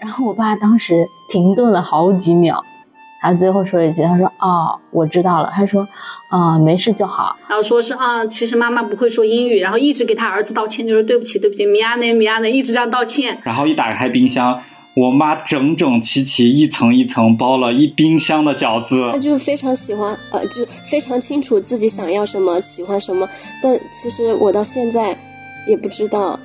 然后我爸当时停顿了好几秒，他最后说了一句：“他说哦，我知道了。”他说：“啊、没事就好。然后说是啊，其实妈妈不会说英语，然后一直给他儿子道歉，就是对不起，对不起，米亚内，米亚内，一直这样道歉。然后一打开冰箱，我妈整整齐齐一层一层包了一冰箱的饺子。他就是非常喜欢，呃，就非常清楚自己想要什么，喜欢什么。但其实我到现在也不知道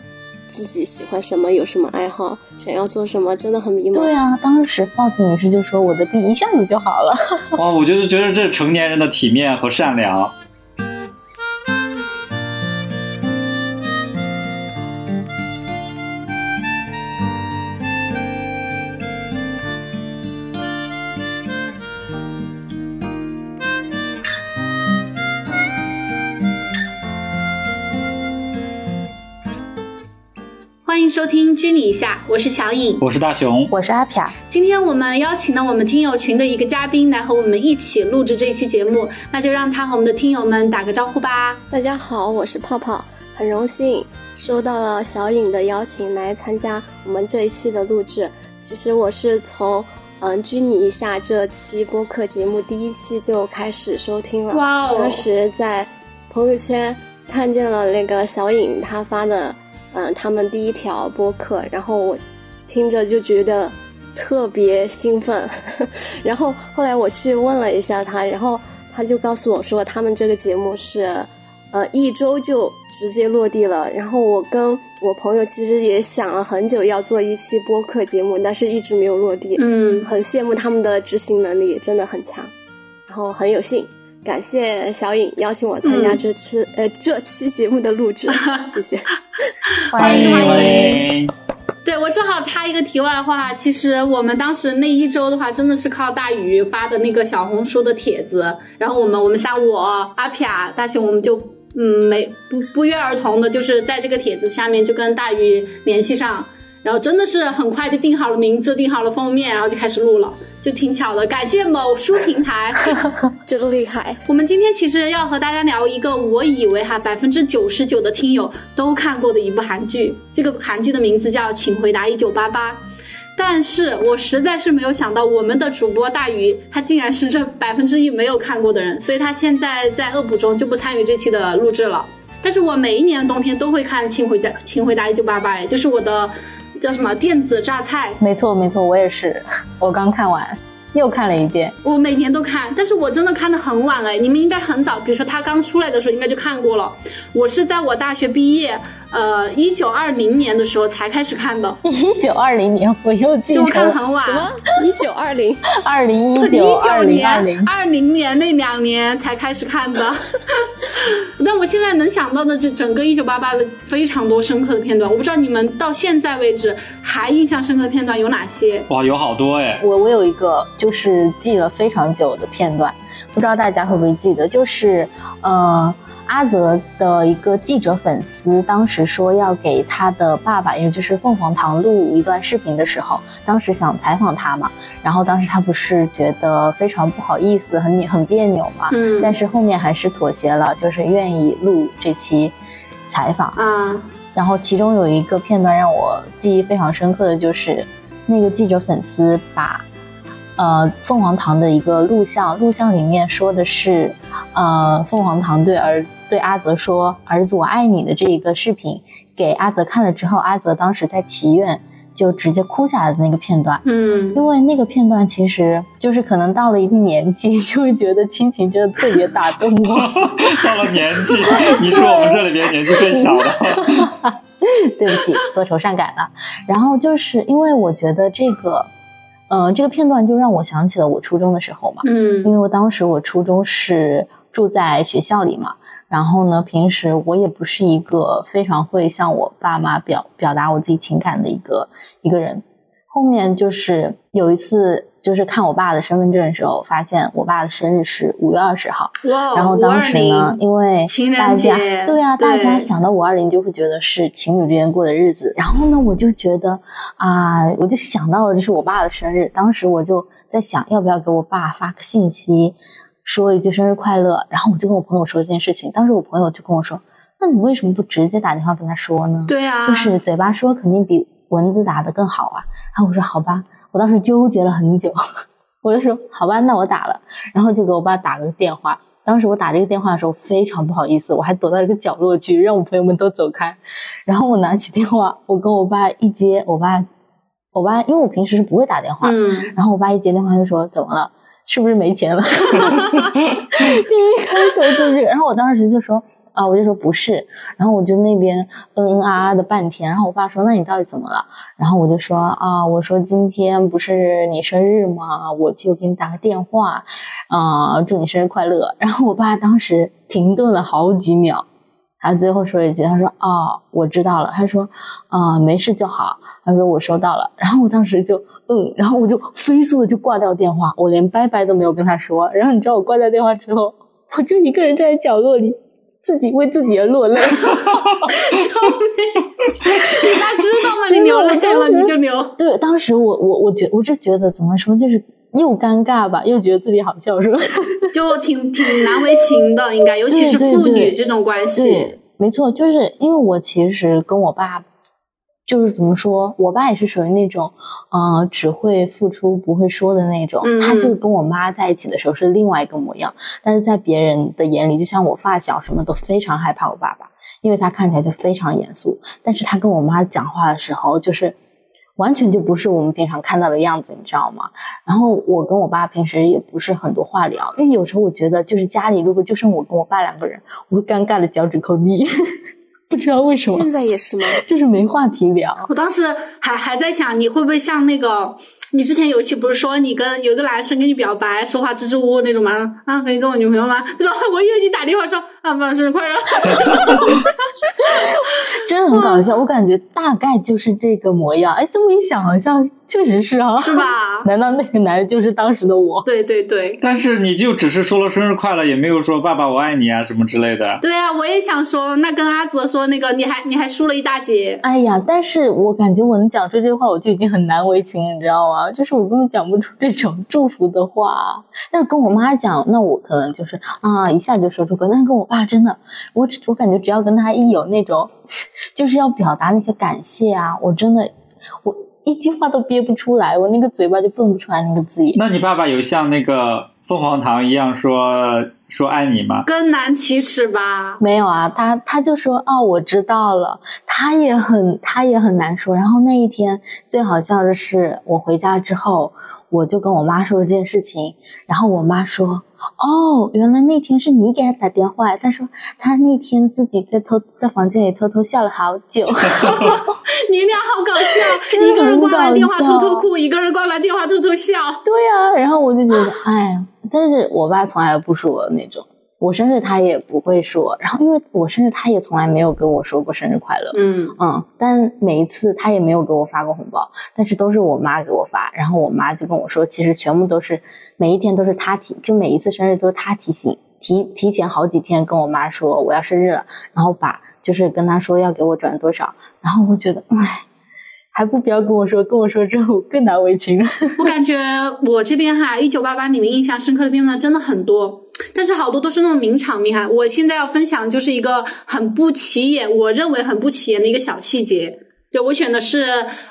自己喜欢什么，有什么爱好，想要做什么，真的很迷”茫。对啊，当时豹子女士就说：“我的病一下子就好了。哇，我就是觉得这成年人的体面和善良。收听《居你一下》，我是小颖。我是大熊”，我是阿飘，今天我们邀请了我们听友群的一个嘉宾来和我们一起录制这一期节目，那就让他和我们的听友们打个招呼吧。大家好，我是泡泡，很荣幸收到了小颖的邀请来参加我们这一期的录制。其实我是从嗯“拘你一下”这期播客节目第一期就开始收听了。哇哦当时在朋友圈看见了那个小颖她发的嗯他们第一条播客，然后我听着就觉得特别兴奋。然后后来我去问了一下他，然后他就告诉我说他们这个节目是。呃，一周就直接落地了。然后我跟我朋友其实也想了很久要做一期播客节目，但是一直没有落地。嗯，很羡慕他们的执行能力，真的很强。然后很有幸，感谢小颖邀请我参加嗯这次、呃这期节目的录制，谢谢。欢迎欢迎迎！对我正好插一个题外话，其实我们当时那一周的话，真的是靠大鱼发的那个小红书的帖子，然后我们我们仨我阿撇大熊我们就嗯没不不约而同的，就是在这个帖子下面就跟大鱼联系上，然后真的是很快就定好了名字，定好了封面，然后就开始录了，就挺巧的，感谢某书平台。真厉害！我们今天其实要和大家聊一个我以为哈百分之九十九的听友都看过的一部韩剧，这个韩剧的名字叫《请回答一九八八》。但是我实在是没有想到，我们的主播大鱼他竟然是这百分之一没有看过的人，所以他现在在恶补中，就不参与这期的录制了。但是我每一年的冬天都会看《请回答请回答一九八八》，就是我的叫什么电子榨菜，没错没错，我也是，我刚看完，又看了一遍。我每年都看，但是我真的看的很晚哎，你们应该很早，比如说他刚出来的时候应该就看过了。我是在我大学毕业，呃，一九二零年的时候才开始看的，一九二零年，我又记就我看很晚。什么？一九二零？二零一一九、二九零二零。年、二零年那两年才开始看的，但我现在能想到的这整个一九八八的非常多深刻的片段，我不知道你们到现在为止还印象深刻的片段有哪些？哇，有好多哎！我我有一个就是记了非常久的片段，不知道大家会不会记得，就是呃阿泽的一个记者粉丝当时说要给他的爸爸，也就是凤凰堂录一段视频的时候，当时想采访他嘛，然后当时他不是觉得非常不好意思，很很别扭嘛，嗯但是后面还是妥协了，就是愿意录这期采访。啊，然后其中有一个片段让我记忆非常深刻的就是，那个记者粉丝把，呃凤凰堂的一个录像，录像里面说的是，呃凤凰堂对儿对阿泽说“儿子我爱你”的这一个视频给阿泽看了之后，阿泽当时在祈愿就直接哭下来的那个片段。嗯，因为那个片段其实就是可能到了一定年纪，就会觉得亲情真的特别打动我。到了年纪，你是我们这里边年纪最小的。对不起，多愁善感了。然后就是因为我觉得这个，呃，这个片段就让我想起了我初中的时候嘛，嗯因嗯为我当时我初中是住在学校里嘛，然后呢，平时我也不是一个非常会向我爸妈表表达我自己情感的一个一个人。后面就是有一次，就是看我爸的身份证的时候，发现我爸的生日是五月二十号，哇，然后当时呢，因为大家对啊，大家想到五二零就会觉得是情侣之间过的日子。然后呢，我就觉得啊，我就想到了这是我爸的生日，当时我就在想要不要给我爸发个信息，说一句生日快乐。然后我就跟我朋友说这件事情，当时我朋友就跟我说，那你为什么不直接打电话跟他说呢？对啊，就是嘴巴说肯定比文字打的更好啊。然后我说好吧，我当时纠结了很久，我就说好吧，那我打了，然后就给我爸打了个电话。当时我打这个电话的时候非常不好意思，我还躲到一个角落去，让我朋友们都走开。然后我拿起电话，我跟我爸一接，我爸，我爸因为我平时是不会打电话，嗯，然后我爸一接电话就说怎么了？是不是没钱了？第一开头就是这个，然后我当时就说啊，我就说不是，然后我就那边嗯嗯啊啊的半天，然后我爸说那你到底怎么了？然后我就说啊，我说今天不是你生日吗？我就给你打个电话，啊、祝你生日快乐。然后我爸当时停顿了好几秒，他最后说一句，他说哦，我知道了。他说啊、没事就好。他说我收到了。然后我当时就嗯，然后我就飞速的就挂掉电话，我连拜拜都没有跟他说。然后你知道我挂掉电话之后，我就一个人站在角落里，自己为自己而落泪。救命！你爸知道吗？你流泪了你就流。对，当时我我我觉我是觉得怎么说，就是又尴尬吧，又觉得自己好笑，是吧？就挺挺难为情的，应该，尤其是父女这种关系。对，没错，就是因为我其实跟我爸，就是怎么说，我爸也是属于那种，呃，只会付出不会说的那种。嗯他就跟我妈在一起的时候是另外一个模样，但是在别人的眼里，就像我发小什么都非常害怕我爸爸，因为他看起来就非常严肃，但是他跟我妈讲话的时候，就是完全就不是我们平常看到的样子，你知道吗？然后我跟我爸平时也不是很多话聊，因为有时候我觉得就是家里如果就剩我跟我爸两个人，我会尴尬的脚趾抠地，不知道为什么，现在也是吗？就是没话题聊。我当时还还在想，你会不会像那个，你之前有一期不是说你跟有个男生跟你表白，说话支支吾吾那种吗？啊，可以做我女朋友吗？他说我以为你打电话说啊，爸爸生日快乐。真的很搞笑，我感觉大概就是这个模样。哎，这么一想，好像确实是啊，是吧？难道那个男的就是当时的我？对对对。但是你就只是说了生日快乐，也没有说爸爸我爱你啊什么之类的。对啊，我也想说，那跟阿泽说那个，你还你还输了一大截。哎呀，但是我感觉我能讲出这句话，我就已经很难为情了，你知道吗？就是我根本讲不出这种祝福的话。但是跟我妈讲，那我可能就是啊，一下就说出口。但是跟我爸真的，我只我感觉只要跟他一有那种，就是要表达那些感谢啊，我真的我一句话都憋不出来，我那个嘴巴就蹦不出来那个字眼。那你爸爸有像那个凤凰堂一样说说爱你吗？更难启齿吧？没有啊，他他就说哦，我知道了。他也很他也很难说。然后那一天最好笑的是，我回家之后，我就跟我妈说了这件事情，然后我妈说。哦，原来那天是你给他打电话。他说他那天自己在偷在房间里偷偷笑了好久。你俩好搞笑，真的一个人挂完电话偷偷哭，一个人挂完电话偷偷笑。对啊，然后我就觉得，哎，但是我爸从来不说那种，我生日他也不会说，然后因为我生日他也从来没有跟我说过生日快乐，嗯，嗯，但每一次他也没有给我发过红包，但是都是我妈给我发，然后我妈就跟我说，其实全部都是每一天都是他提，就每一次生日都是他提醒，提提前好几天跟我妈说我要生日了，然后把就是跟他说要给我转多少，然后我觉得，哎，还不不要跟我说，跟我说之后更难为情。我感觉我这边哈，一九八八里面印象深刻的片段真的很多，但是好多都是那种名场面哈。我现在要分享的就是一个很不起眼，我认为很不起眼的一个小细节。对，我选的是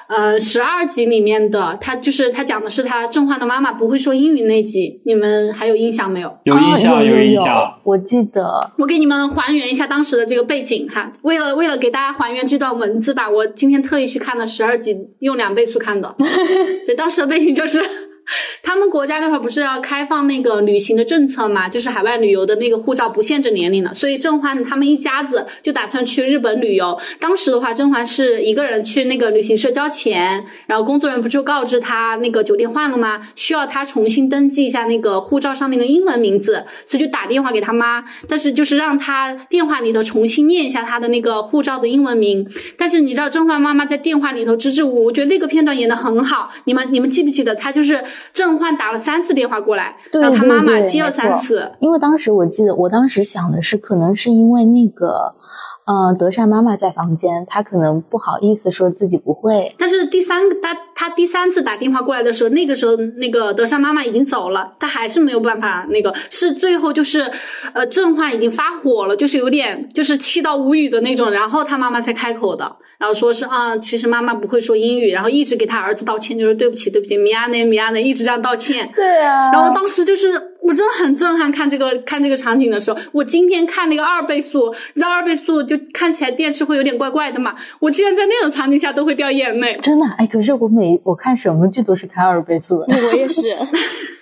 呃十二集里面的，他就是他讲的是他正焕的妈妈不会说英语那集，你们还有印象没有？有印象，哦、有印象。我记得，我给你们还原一下当时的这个背景哈。为了为了给大家还原这段文字吧，我今天特意去看了十二集，用两倍速看的。对，当时的背景就是。他们国家那会儿不是要开放那个旅行的政策嘛，就是海外旅游的那个护照不限制年龄的，所以甄嬛他们一家子就打算去日本旅游。当时的话，甄嬛是一个人去那个旅行社交钱，然后工作人员不就告知他那个酒店换了吗？需要他重新登记一下那个护照上面的英文名字，所以就打电话给他妈，但是就是让他电话里头重新念一下他的那个护照的英文名。但是你知道甄嬛妈妈在电话里头支支吾吾，我觉得那个片段演的很好。你们你们记不记得她就是？郑焕打了三次电话过来，对然后他妈妈接了三次。因为当时我记得，我当时想的是，可能是因为那个，呃，德善妈妈在房间，她可能不好意思说自己不会。但是第三个她她第三次打电话过来的时候，那个时候那个德善妈妈已经走了，她还是没有办法那个，是最后就是呃郑焕已经发火了，就是有点就是气到无语的那种，然后他妈妈才开口的。然后说是啊，其实妈妈不会说英语，然后一直给他儿子道歉，就是对不起，对不起，米亚内，米亚内，一直这样道歉。对啊。然后当时就是我真的很震撼，看这个看这个场景的时候，我今天看那个二倍速，你知道二倍速就看起来电视会有点怪怪的嘛，我竟然在那种场景下都会掉眼泪。真的，哎，可是我每我看什么剧都是开二倍速的。我也是。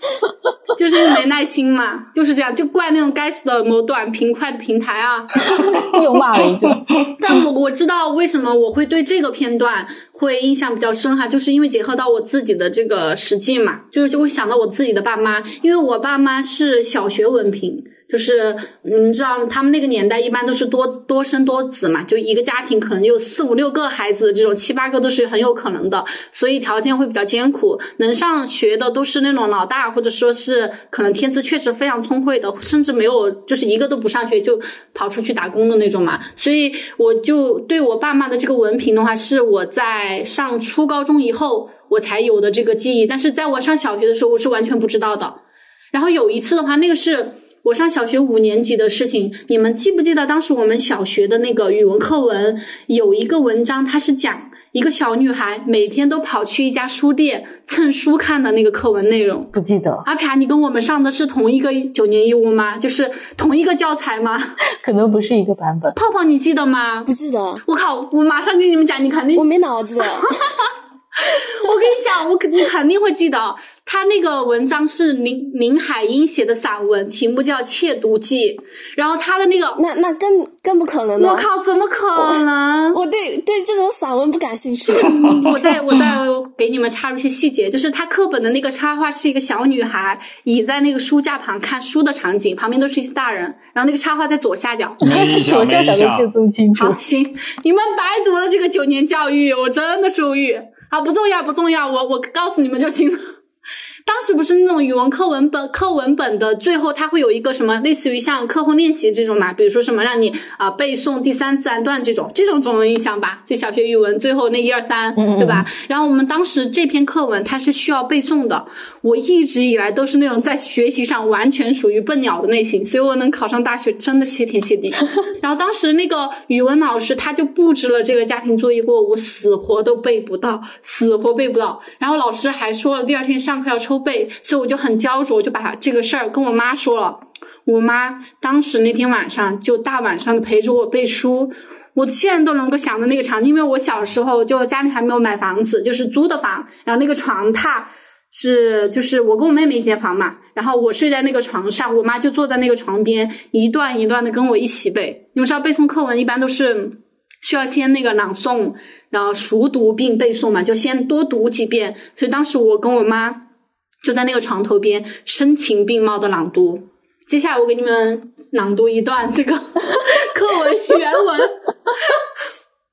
就是没耐心嘛，就是这样，就怪那种该死的某短平快的平台啊！又骂了一个。但我我知道为什么我会对这个片段会印象比较深哈，就是因为结合到我自己的这个实际嘛，就是就会想到我自己的爸妈，因为我爸妈是小学文凭。就是你知道，他们那个年代一般都是多多生多子嘛，就一个家庭可能有四五六个孩子，这种七八个都是很有可能的，所以条件会比较艰苦。能上学的都是那种老大，或者说是可能天资确实非常聪慧的，甚至没有就是一个都不上学就跑出去打工的那种嘛。所以我就对我爸妈的这个文凭的话，是我在上初高中以后我才有的这个记忆，但是在我上小学的时候我是完全不知道的。然后有一次的话，那个是。我上小学五年级的事情，你们记不记得？当时我们小学的那个语文课文有一个文章，它是讲一个小女孩每天都跑去一家书店蹭书看的那个课文内容。不记得。阿飘，你跟我们上的是同一个九年义务吗？就是同一个教材吗？可能不是一个版本。泡泡，你记得吗？不记得。我靠！我马上给你们讲，你肯定我没脑子。我跟你讲，我肯你肯定会记得。他那个文章是林林海音写的散文，题目叫《窃读记》，然后他的那个那那更更不可能了。我靠，怎么可能？我对对这种散文不感兴趣。我再我再给你们插入一些细节，就是他课本的那个插画是一个小女孩倚在那个书架旁看书的场景，旁边都是一些大人，然后那个插画在左下角，左下角的就这么清楚。好，行，你们白读了这个九年教育，我真的是无语。好，不重要，不重要，我我告诉你们就行了。当时不是那种语文课文本课文本的最后，它会有一个什么类似于像课后练习这种嘛？比如说什么让你啊背诵第三自然段这种，这种总有印象吧？就小学语文最后那一二三，对吧？然后我们当时这篇课文它是需要背诵的。我一直以来都是那种在学习上完全属于笨鸟的类型，所以我能考上大学真的谢天谢地。然后当时那个语文老师他就布置了这个家庭作业过，我死活都背不到，死活背不到。然后老师还说了第二天上课要抽。背，所以我就很焦灼，我就把这个事儿跟我妈说了。我妈当时那天晚上就大晚上的陪着我背书，我现在都能够想到那个场景，因为我小时候就家里还没有买房子，就是租的房，然后那个床榻是就是我跟我妹妹一间房嘛，然后我睡在那个床上，我妈就坐在那个床边，一段一段的跟我一起背。你们知道背诵课文一般都是需要先那个朗诵，然后熟读并背诵嘛，就先多读几遍。所以当时我跟我妈。就在那个床头边，声情并茂的朗读。接下来我给你们朗读一段这个 课文原文。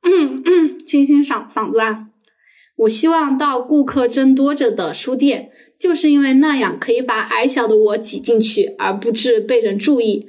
嗯嗯，清清嗓嗓子啊！我希望到顾客增多着的书店，就是因为那样可以把矮小的我挤进去，而不致被人注意。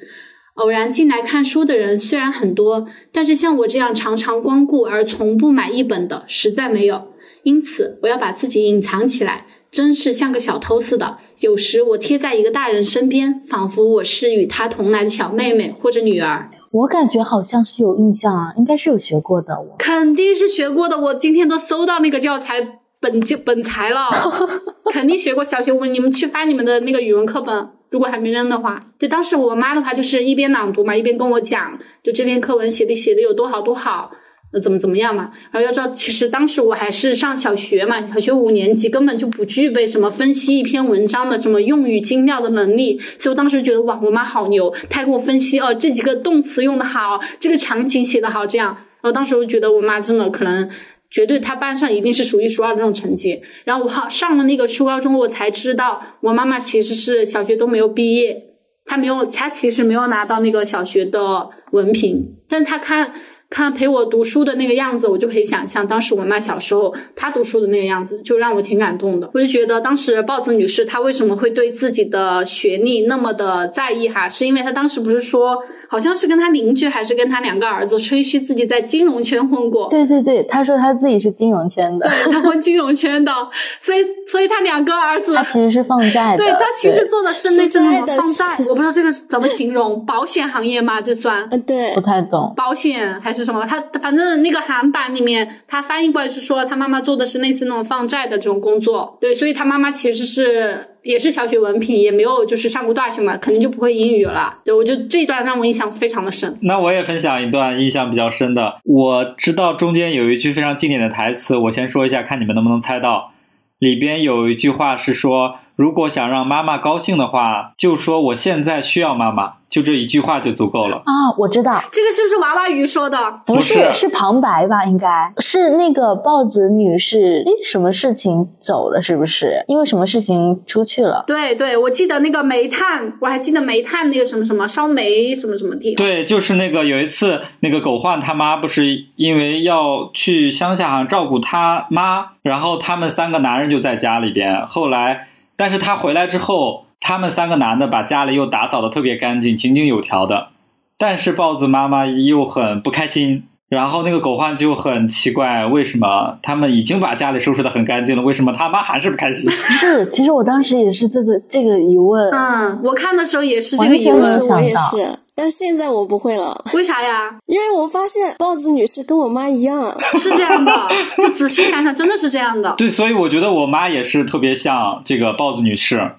偶然进来看书的人虽然很多，但是像我这样常常光顾而从不买一本的，实在没有。因此，我要把自己隐藏起来。真是像个小偷似的。有时我贴在一个大人身边，仿佛我是与他同来的小妹妹或者女儿。我感觉好像是有印象啊，应该是有学过的。我肯定是学过的。我今天都搜到那个教材本就本材了，肯定学过小学文。你们去翻你们的那个语文课本，如果还没扔的话。就当时我妈的话，就是一边朗读嘛，一边跟我讲，就这篇课文写的写的有多好多好。那怎么怎么样嘛？然后要知道，其实当时我还是上小学嘛，小学五年级，根本就不具备什么分析一篇文章的什么用语精妙的能力。所以我当时觉得哇，我妈好牛，她给我分析哦，这几个动词用的好，这个场景写的好，这样。然后当时我觉得我妈真的可能绝对她班上一定是数一数二的那种成绩。然后我好上了那个初高中，我才知道我妈妈其实是小学都没有毕业，她没有，她其实没有拿到那个小学的文凭，但她看。看陪我读书的那个样子，我就可以想象当时我妈小时候她读书的那个样子，就让我挺感动的。我就觉得当时豹子女士她为什么会对自己的学历那么的在意哈，是因为她当时不是说好像是跟她邻居还是跟她两个儿子吹嘘自己在金融圈混过，对对对，她说她自己是金融圈的，她混金融圈的，所以所以她两个儿子，她其实是放债的，对她其实做的是那种放债，我不知道这个怎么形容，保险行业吗？这算？嗯，对，不太懂，保险还是。是什么？他反正那个韩版里面，他翻译过来是说他妈妈做的是类似那种放债的这种工作。对，所以他妈妈其实是也是小学文凭，也没有就是上过大学嘛，肯定就不会英语了。对，我就这一段让我印象非常的深。那我也分享一段印象比较深的，我知道中间有一句非常经典的台词，我先说一下，看你们能不能猜到。里边有一句话是说。如果想让妈妈高兴的话，就说我现在需要妈妈，就这一句话就足够了啊！我知道这个是不是娃娃鱼说的？不是，是旁白吧？应该是那个豹子女士，诶，什么事情走了？是不是因为什么事情出去了？对对，我记得那个煤炭，我还记得煤炭那个什么什么烧煤什么什么地。对，就是那个有一次，那个狗焕他妈不是因为要去乡下好像照顾他妈，然后他们三个男人就在家里边，后来。但是他回来之后，他们三个男的把家里又打扫的特别干净、井井有条的。但是豹子妈妈又很不开心，然后那个狗焕就很奇怪，为什么他们已经把家里收拾的很干净了，为什么他妈还是不开心？是，其实我当时也是这个这个疑问。嗯，我看的时候也是这个疑问，我也是。但现在我不会了，为啥呀？因为我发现豹子女士跟我妈一样，是这样的。就仔细想想，真的是这样的。对，所以我觉得我妈也是特别像这个豹子女士。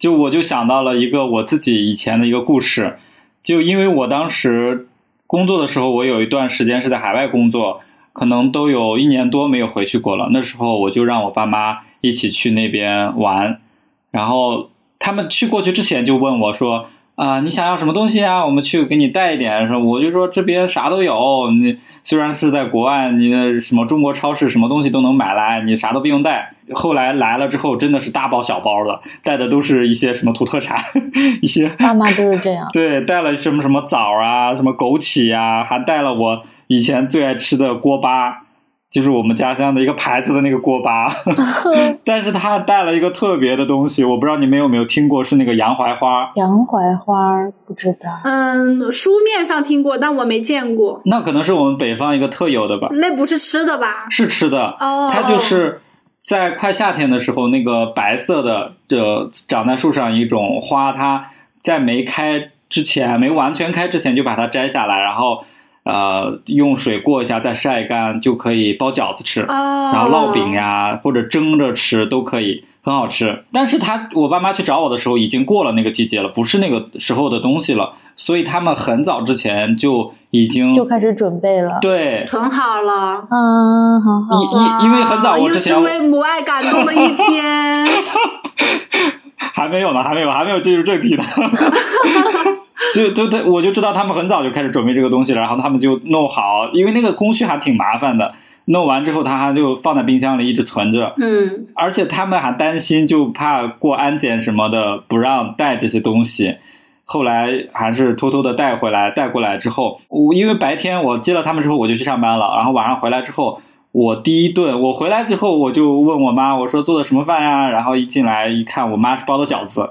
就我就想到了一个我自己以前的一个故事。就因为我当时工作的时候，我有一段时间是在海外工作，可能都有一年多没有回去过了。那时候我就让我爸妈一起去那边玩，然后他们去过去之前就问我说。啊，你想要什么东西啊？我们去给你带一点。说我就说这边啥都有。你虽然是在国外，你的什么中国超市什么东西都能买来，你啥都不用带。后来来了之后，真的是大包小包的，带的都是一些什么土特产，一些爸妈都是这样。对，带了什么什么枣啊，什么枸杞啊，还带了我以前最爱吃的锅巴。就是我们家乡的一个牌子的那个锅巴，但是它带了一个特别的东西，我不知道你们有没有听过，是那个洋槐花。洋槐花不知道。嗯，书面上听过，但我没见过。那可能是我们北方一个特有的吧？那不是吃的吧？是吃的。哦。它就是在快夏天的时候，那个白色的，这长在树上一种花，它在没开之前，没完全开之前，就把它摘下来，然后。呃，用水过一下再晒干就可以包饺子吃，然后烙饼呀或者蒸着吃都可以，很好吃。但是他我爸妈去找我的时候已经过了那个季节了，不是那个时候的东西了，所以他们很早之前就已经就开始准备了，对，囤好了，嗯，好好，因因为很早我之前为母爱感动的一天，还没有呢，还没有，还没有进入正题呢。就就对，我就知道他们很早就开始准备这个东西了，然后他们就弄好，因为那个工序还挺麻烦的。弄完之后，他还就放在冰箱里一直存着。嗯，而且他们还担心，就怕过安检什么的不让带这些东西。后来还是偷偷的带回来，带过来之后，我因为白天我接了他们之后我就去上班了，然后晚上回来之后，我第一顿我回来之后我就问我妈，我说做的什么饭呀？然后一进来一看，我妈是包的饺子。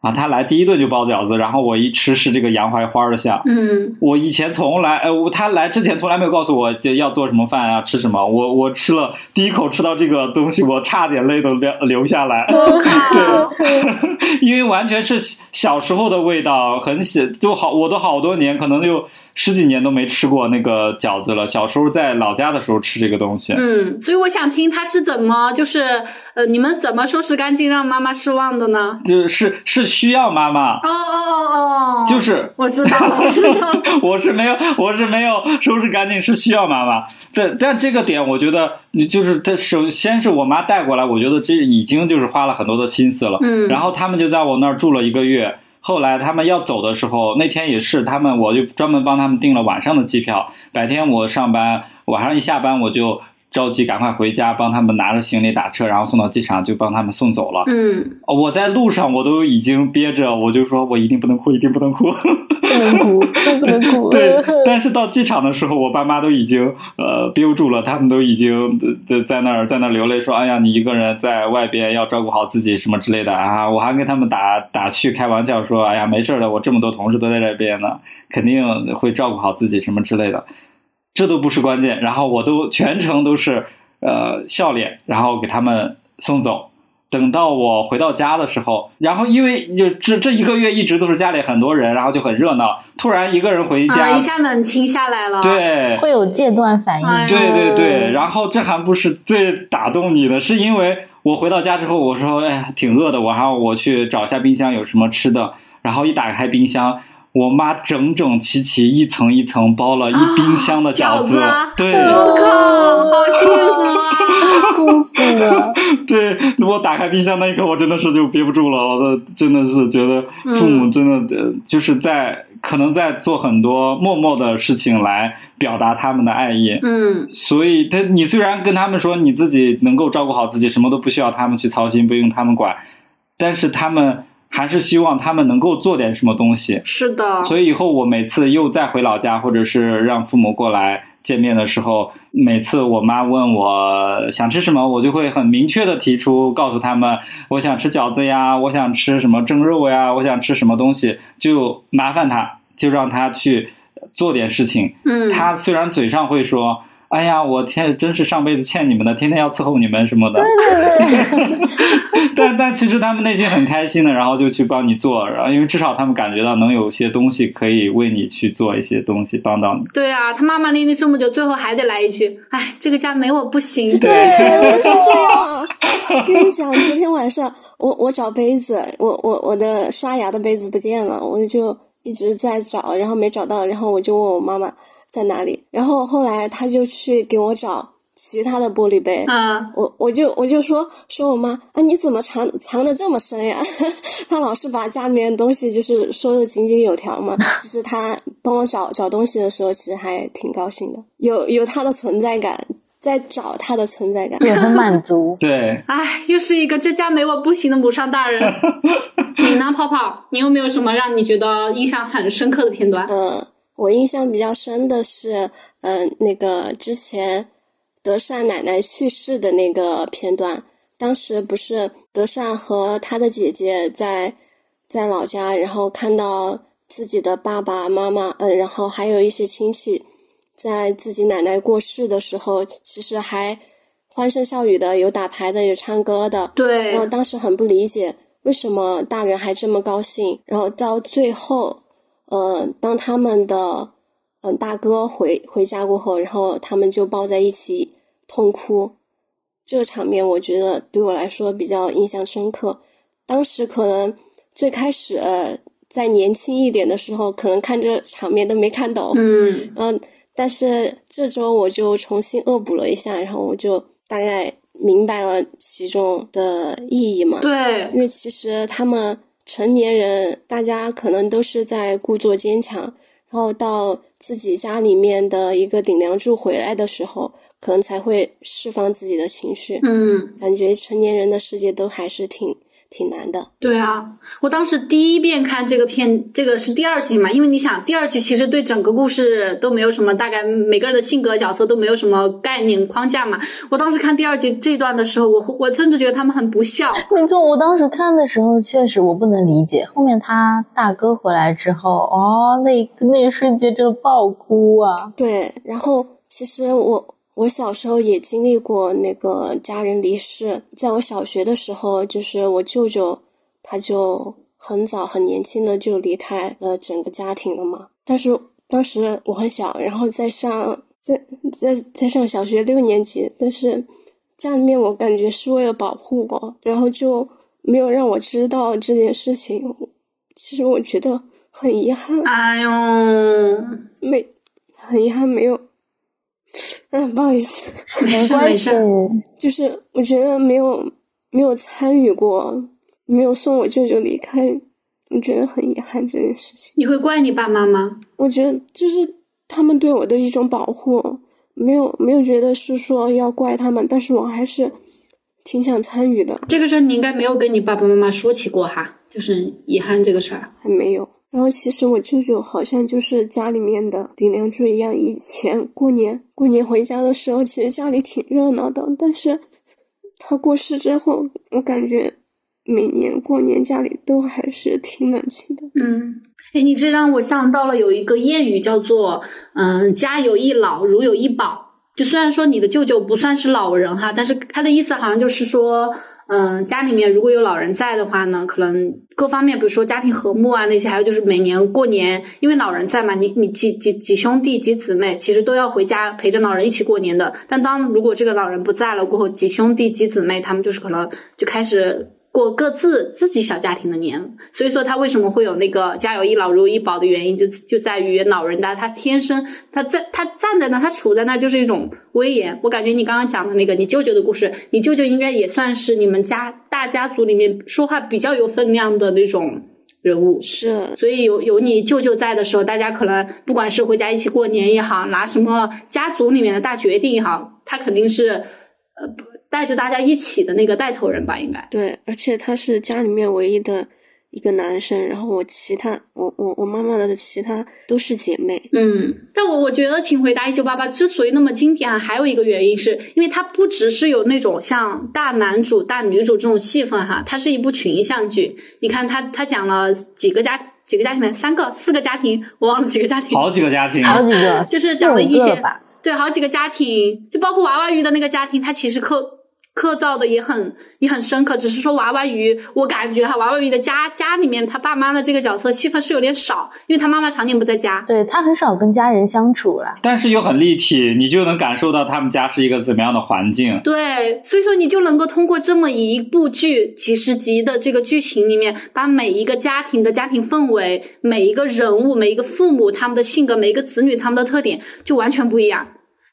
啊，他来第一顿就包饺子，然后我一吃是这个洋槐花的馅。嗯，我以前从来，呃，他来之前从来没有告诉我要做什么饭啊，吃什么。我我吃了第一口吃到这个东西，我差点泪都流流下来。对，因为完全是小时候的味道，很喜，就好，我都好多年，可能就十几年都没吃过那个饺子了。小时候在老家的时候吃这个东西。嗯，所以我想听他是怎么，就是呃，你们怎么收拾干净让妈妈失望的呢？就是是。需要妈妈哦哦哦哦，就是我知道，我知道，我是没有，我是没有收拾干净，是需要妈妈。但但这个点，我觉得你就是他首先是我妈带过来，我觉得这已经就是花了很多的心思了。嗯，然后他们就在我那儿住了一个月，后来他们要走的时候，那天也是他们，我就专门帮他们订了晚上的机票，白天我上班，晚上一下班我就。着急赶快回家，帮他们拿着行李打车，然后送到机场，就帮他们送走了。嗯，我在路上我都已经憋着，我就说我一定不能哭，一定不能哭。不能哭，不能哭。对，但是到机场的时候，我爸妈都已经呃憋不住了，他们都已经在在那儿在那儿流泪，说：“哎呀，你一个人在外边要照顾好自己什么之类的啊！”我还跟他们打打趣开玩笑说：“哎呀，没事的，我这么多同事都在这边呢，肯定会照顾好自己什么之类的。”这都不是关键，然后我都全程都是呃笑脸，然后给他们送走。等到我回到家的时候，然后因为就这这一个月一直都是家里很多人，然后就很热闹。突然一个人回家，一下冷清下来了。对，会有戒断反应。对对对，然后这还不是最打动你的，是因为我回到家之后，我说哎呀挺饿的，我然后我去找一下冰箱有什么吃的，然后一打开冰箱。我妈整整齐齐一层一层包了一冰箱的饺子，对，我靠，好幸福啊，哭死了。对我打开冰箱那一刻，我真的是就憋不住了，我都真的是觉得父母真的就是在可能在做很多默默的事情来表达他们的爱意。嗯，所以他你虽然跟他们说你自己能够照顾好自己，什么都不需要他们去操心，不用他们管，但是他们。还是希望他们能够做点什么东西。是的，所以以后我每次又再回老家，或者是让父母过来见面的时候，每次我妈问我想吃什么，我就会很明确的提出，告诉他们我想吃饺子呀，我想吃什么蒸肉呀，我想吃什么东西，就麻烦他，就让他去做点事情。嗯，他虽然嘴上会说。哎呀，我天，真是上辈子欠你们的，天天要伺候你们什么的。对对对。但但其实他们内心很开心的，然后就去帮你做，然后因为至少他们感觉到能有些东西可以为你去做一些东西，帮到你。对啊，他骂骂咧咧这么久，最后还得来一句：“哎，这个家没我不行。”对，真的是这样。跟你讲，昨天晚上我我找杯子，我我我的刷牙的杯子不见了，我就一直在找，然后没找到，然后我就问我妈妈。在哪里？然后后来他就去给我找其他的玻璃杯。啊，我我就我就说说我妈啊，你怎么藏藏的这么深呀？他老是把家里面的东西就是收的井井有条嘛。其实他帮我找找东西的时候，其实还挺高兴的，有有他的存在感，在找他的存在感，也很满足。对，哎，又是一个这家没我不行的母上大人。你呢，泡泡？你有没有什么让你觉得印象很深刻的片段？嗯。我印象比较深的是，嗯，那个之前德善奶奶去世的那个片段。当时不是德善和他的姐姐在在老家，然后看到自己的爸爸妈妈，嗯，然后还有一些亲戚，在自己奶奶过世的时候，其实还欢声笑语的，有打牌的，有唱歌的。对。然后当时很不理解，为什么大人还这么高兴？然后到最后。呃，当他们的嗯大哥回回家过后，然后他们就抱在一起痛哭，这个场面我觉得对我来说比较印象深刻。当时可能最开始呃在年轻一点的时候，可能看这场面都没看懂，嗯，然后但是这周我就重新恶补了一下，然后我就大概明白了其中的意义嘛。对，因为其实他们。成年人，大家可能都是在故作坚强，然后到自己家里面的一个顶梁柱回来的时候，可能才会释放自己的情绪。嗯，感觉成年人的世界都还是挺。挺难的，对啊，我当时第一遍看这个片，这个是第二集嘛，因为你想，第二集其实对整个故事都没有什么，大概每个人的性格角色都没有什么概念框架嘛。我当时看第二集这段的时候，我我甚至觉得他们很不孝。没错，我当时看的时候确实我不能理解，后面他大哥回来之后，哦，那那一瞬间真的爆哭啊！对，然后其实我。我小时候也经历过那个家人离世，在我小学的时候，就是我舅舅，他就很早很年轻的就离开了整个家庭了嘛。但是当时我很小，然后在上在在在上小学六年级，但是家里面我感觉是为了保护我，然后就没有让我知道这件事情。其实我觉得很遗憾。哎呦，没很遗憾没有。嗯，不好意思，没关系。就是我觉得没有没有参与过，没有送我舅舅离开，我觉得很遗憾这件事情。你会怪你爸妈吗？我觉得就是他们对我的一种保护，没有没有觉得是说要怪他们，但是我还是挺想参与的。这个事儿你应该没有跟你爸爸妈妈说起过哈，就是遗憾这个事儿。还没有。然后其实我舅舅好像就是家里面的顶梁柱一样。以前过年过年回家的时候，其实家里挺热闹的。但是他过世之后，我感觉每年过年家里都还是挺冷清的。嗯，哎，你这让我想到了有一个谚语，叫做“嗯，家有一老，如有一宝”。就虽然说你的舅舅不算是老人哈，但是他的意思好像就是说。嗯，家里面如果有老人在的话呢，可能各方面，比如说家庭和睦啊那些，还有就是每年过年，因为老人在嘛，你你几几几兄弟几姊妹，其实都要回家陪着老人一起过年的。但当如果这个老人不在了过后，几兄弟几姊妹他们就是可能就开始。过各自自己小家庭的年，所以说他为什么会有那个家有一老如有一宝的原因，就就在于老人的他天生他在他站在那，他处在那就是一种威严。我感觉你刚刚讲的那个你舅舅的故事，你舅舅应该也算是你们家大家族里面说话比较有分量的那种人物。是，所以有有你舅舅在的时候，大家可能不管是回家一起过年也好，拿什么家族里面的大决定也好，他肯定是呃。带着大家一起的那个带头人吧，应该。对，而且他是家里面唯一的一个男生，然后我其他我我我妈妈的其他都是姐妹，嗯，但我我觉得《请回答一九八八》之所以那么经典，还有一个原因是因为它不只是有那种像大男主大女主这种戏份哈，它是一部群像剧。你看它它讲了几个家几个家庭，三个四个家庭，我忘了几个家庭，好几个家庭，好几个，就是讲了一些对好几个家庭，就包括娃娃鱼的那个家庭，它其实刻。刻造的也很也很深刻，只是说娃娃鱼，我感觉哈，娃娃鱼的家家里面他爸妈的这个角色戏份是有点少，因为他妈妈常年不在家，对他很少跟家人相处了。但是又很立体，你就能感受到他们家是一个怎么样的环境。对，所以说你就能够通过这么一部剧几十集的这个剧情里面，把每一个家庭的家庭氛围、每一个人物、每一个父母他们的性格、每一个子女他们的特点就完全不一样。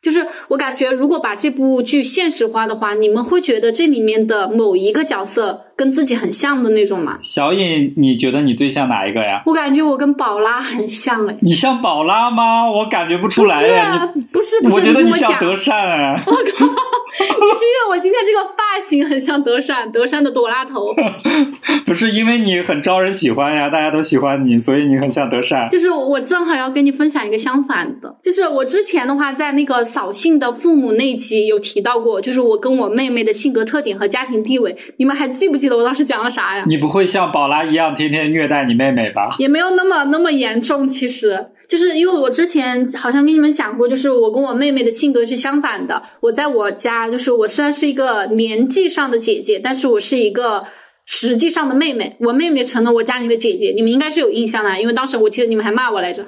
就是我感觉，如果把这部剧现实化的话，你们会觉得这里面的某一个角色跟自己很像的那种吗？小颖，你觉得你最像哪一个呀？我感觉我跟宝拉很像哎。你像宝拉吗？我感觉不出来呀。不是，不是，我觉得你像德善哎。我靠！是因为我今天这个发型很像德善，德善的朵拉头。不是因为你很招人喜欢呀，大家都喜欢你，所以你很像德善。就是我正好要跟你分享一个相反的，就是我之前的话在那个扫兴的父母那集有提到过，就是我跟我妹妹的性格特点和家庭地位，你们还记不记得我当时讲了啥呀？你不会像宝拉一样天天虐待你妹妹吧？也没有那么那么严重，其实。就是因为我之前好像跟你们讲过，就是我跟我妹妹的性格是相反的。我在我家，就是我虽然是一个年纪上的姐姐，但是我是一个实际上的妹妹。我妹妹成了我家里的姐姐，你们应该是有印象的，因为当时我记得你们还骂我来着。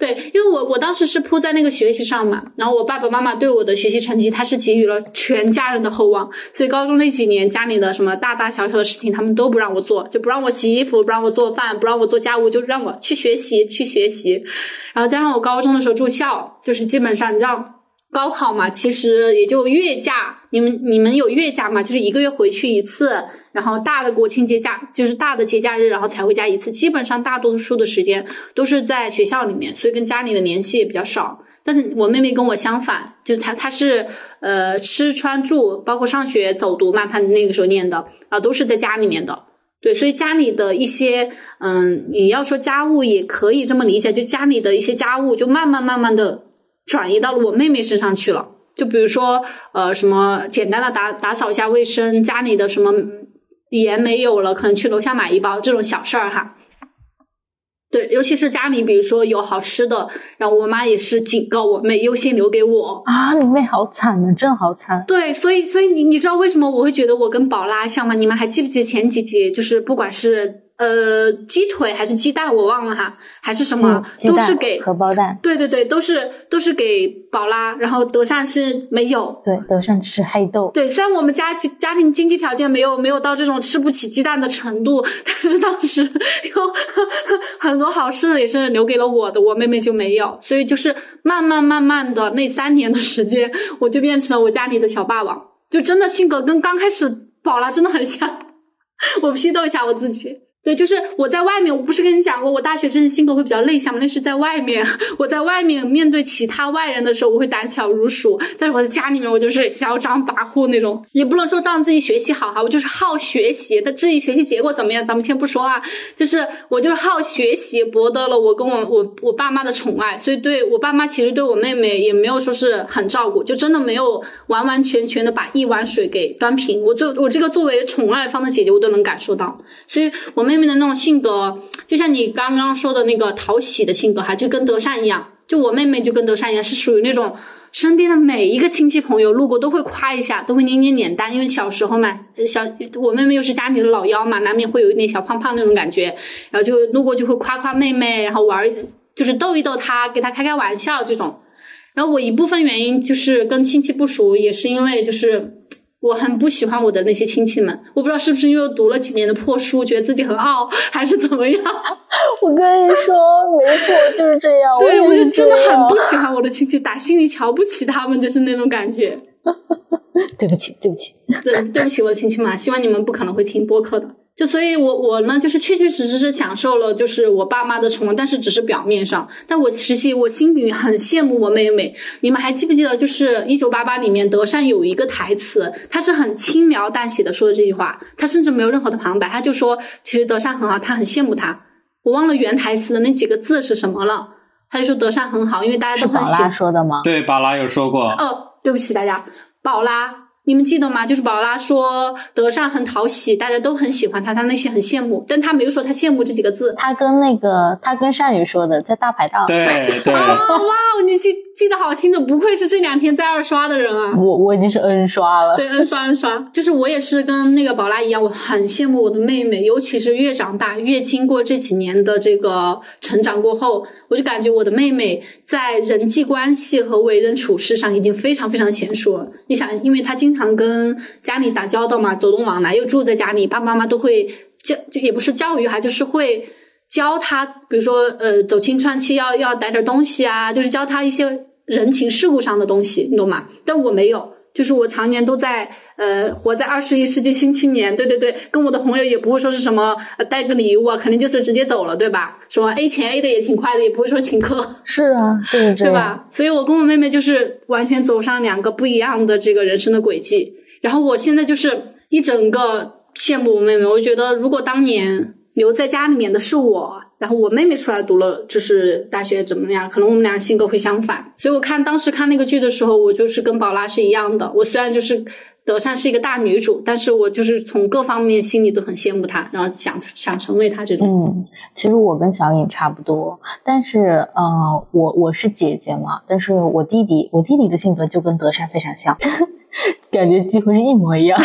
对，因为我我当时是扑在那个学习上嘛，然后我爸爸妈妈对我的学习成绩，他是给予了全家人的厚望，所以高中那几年家里的什么大大小小的事情，他们都不让我做，就不让我洗衣服，不让我做饭，不让我做家务，就让我去学习去学习。然后加上我高中的时候住校，就是基本上你知道。高考嘛，其实也就月假，你们你们有月假嘛？就是一个月回去一次，然后大的国庆节假，就是大的节假日，然后才回家一次。基本上大多数的时间都是在学校里面，所以跟家里的联系也比较少。但是我妹妹跟我相反，就她她是呃吃穿住，包括上学走读嘛，她那个时候念的啊，都是在家里面的。对，所以家里的一些嗯，你要说家务也可以这么理解，就家里的一些家务就慢慢慢慢的。转移到了我妹妹身上去了，就比如说，呃，什么简单的打打扫一下卫生，家里的什么盐没有了，可能去楼下买一包这种小事儿哈。对，尤其是家里，比如说有好吃的，然后我妈也是警告我妹优先留给我啊。你妹好惨啊，真好惨。对，所以所以你你知道为什么我会觉得我跟宝拉像吗？你们还记不记得前几集，就是不管是。呃，鸡腿还是鸡蛋，我忘了哈，还是什么，都是给荷包蛋。对对对，都是都是给宝拉，然后德善是没有。对，德善吃黑豆。对，虽然我们家家庭经济条件没有没有到这种吃不起鸡蛋的程度，但是当时 有很多好吃的也是留给了我的，我妹妹就没有。所以就是慢慢慢慢的那三年的时间，我就变成了我家里的小霸王，就真的性格跟刚开始宝拉真的很像。我批斗一下我自己。对，就是我在外面，我不是跟你讲过，我大学真的性格会比较内向吗？那是在外面，我在外面面对其他外人的时候，我会胆小如鼠，但是我在家里面，我就是嚣张跋扈那种，也不能说仗自己学习好哈，我就是好学习。但至于学习结果怎么样，咱们先不说啊，就是我就是好学习，博得了我跟我我我爸妈的宠爱，所以对我爸妈其实对我妹妹也没有说是很照顾，就真的没有完完全全的把一碗水给端平。我作我这个作为宠爱方的姐姐，我都能感受到，所以我们妹妹的那种性格，就像你刚刚说的那个讨喜的性格哈，就跟德善一样。就我妹妹就跟德善一样，是属于那种身边的每一个亲戚朋友路过都会夸一下，都会捏捏脸蛋。因为小时候嘛，小我妹妹又是家里的老幺嘛，难免会有一点小胖胖那种感觉，然后就路过就会夸夸妹妹，然后玩就是逗一逗她，给她开开玩笑这种。然后我一部分原因就是跟亲戚不熟，也是因为就是。我很不喜欢我的那些亲戚们，我不知道是不是因为读了几年的破书，觉得自己很傲，还是怎么样。我跟你说，没错，就是这样。对，我就真的很不喜欢我的亲戚，打心里瞧不起他们，就是那种感觉。对不起，对不起，对，对不起我的亲戚们，希望你们不可能会听播客的。就所以，我我呢，就是确确实实是享受了，就是我爸妈的宠爱，但是只是表面上。但我实际我心里很羡慕我妹妹。你们还记不记得，就是《一九八八》里面德善有一个台词，他是很轻描淡写的说的这句话，他甚至没有任何的旁白，他就说其实德善很好，他很羡慕他。我忘了原台词的那几个字是什么了，他就说德善很好，因为大家都很喜宝拉说的吗？对，宝拉有说过。哦，对不起大家，宝拉。你们记得吗？就是宝拉说德善很讨喜，大家都很喜欢他，他内心很羡慕，但他没有说他羡慕这几个字。他跟那个他跟善宇说的，在大排档。对对。哦哇，你记记得好清楚，不愧是这两天在二刷的人啊！我我已经是 N 刷了。对，N 刷 N 刷，就是我也是跟那个宝拉一样，我很羡慕我的妹妹，尤其是越长大，越经过这几年的这个成长过后，我就感觉我的妹妹在人际关系和为人处事上已经非常非常娴熟了。你想，因为她经常。跟家里打交道嘛，走动往来又住在家里，爸爸妈妈都会教，就也不是教育哈，就是会教他，比如说呃，走亲串戚要要带点东西啊，就是教他一些人情世故上的东西，你懂吗？但我没有。就是我常年都在呃活在二十一世纪新青年，对对对，跟我的朋友也不会说是什么带个礼物啊，肯定就是直接走了，对吧？什么 A 钱 A 的也挺快的，也不会说请客。是啊，对对吧？所以我跟我妹妹就是完全走上两个不一样的这个人生的轨迹。然后我现在就是一整个羡慕我妹妹，我觉得如果当年留在家里面的是我。然后我妹妹出来读了，就是大学怎么样？可能我们俩性格会相反，所以我看当时看那个剧的时候，我就是跟宝拉是一样的。我虽然就是德善是一个大女主，但是我就是从各方面心里都很羡慕她，然后想想成为她这种。嗯，其实我跟小颖差不多，但是呃，我我是姐姐嘛，但是我弟弟我弟弟的性格就跟德善非常像，感觉几乎是一模一样。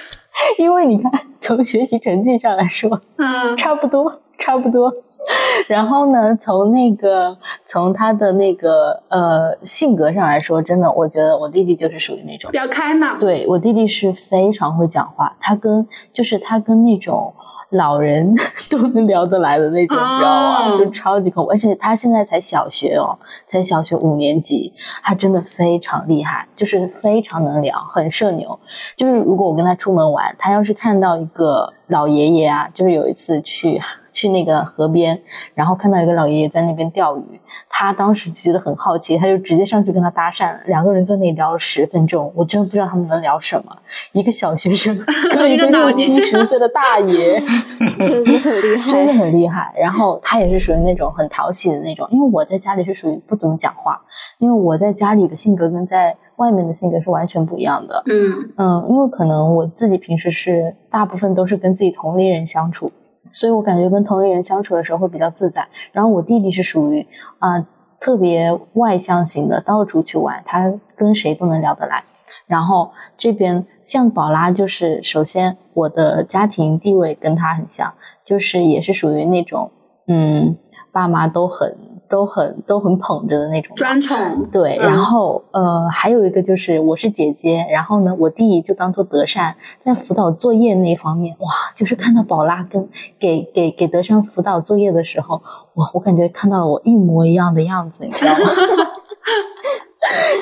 因为你看，从学习成绩上来说，嗯，差不多，差不多。然后呢，从那个从他的那个呃性格上来说，真的，我觉得我弟弟就是属于那种比较开朗。对我弟弟是非常会讲话，他跟就是他跟那种老人 都能聊得来的那种，你知道吗？就超级恐怖，而且他现在才小学哦，才小学五年级，他真的非常厉害，就是非常能聊，很社牛。就是如果我跟他出门玩，他要是看到一个老爷爷啊，就是有一次去。去那个河边，然后看到一个老爷爷在那边钓鱼，他当时觉得很好奇，他就直接上去跟他搭讪，两个人在那里聊了十分钟，我真的不知道他们能聊什么。一个小学生 跟一个六七十岁的大爷，真的很厉害，真的很厉害。然后他也是属于那种很讨喜的那种，因为我在家里是属于不怎么讲话，因为我在家里的性格跟在外面的性格是完全不一样的。嗯嗯，因为可能我自己平时是大部分都是跟自己同龄人相处。所以我感觉跟同龄人相处的时候会比较自在。然后我弟弟是属于啊特别外向型的，到处去玩，他跟谁都能聊得来。然后这边像宝拉，就是首先我的家庭地位跟他很像，就是也是属于那种嗯爸妈都很。都很都很捧着的那种专宠，对。然后呃，还有一个就是我是姐姐，然后呢，我弟就当做德善，在辅导作业那方面，哇，就是看到宝拉跟给 给给德善辅导作业的时候，哇，我感觉看到了我一模一样的样子，你知道吗？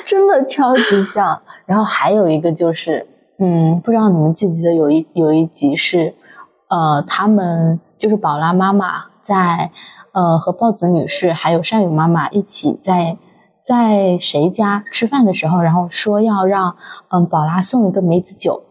真的超级像。然后还有一个就是，嗯，不知道你们记不记得有一有一集是，呃，他们就是宝拉妈妈在呃和豹子女士还有善宇妈妈一起在在谁家吃饭的时候，然后说要让嗯宝拉送一个梅子酒。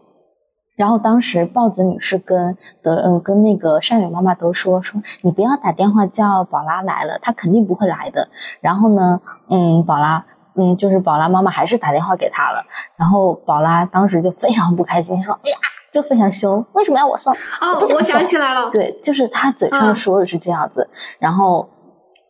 然后当时豹子女士跟的嗯跟那个善宇妈妈都说说你不要打电话叫宝拉来了，她肯定不会来的。然后呢，嗯，宝拉嗯就是宝拉妈妈还是打电话给她了。然后宝拉当时就非常不开心，说哎呀，就非常凶，为什么要我送？哦，我想起来了，对，就是他嘴上嗯说的是这样子，然后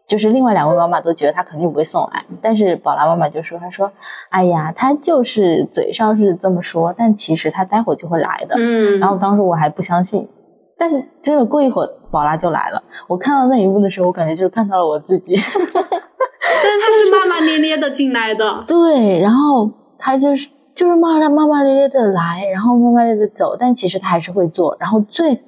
就是另外两位妈妈都觉得他肯定不会送来，但是宝拉妈妈就说，她说，哎呀，他就是嘴上是这么说，但其实他待会儿就会来的。嗯，然后当时我还不相信，但是真的过一会儿宝拉就来了。我看到那一幕的时候，我感觉就是看到了我自己。但是他是骂骂咧咧的进来的，对，然后他就是就是骂他骂骂咧咧的来，然后骂骂咧咧的走，但其实他还是会做。然后最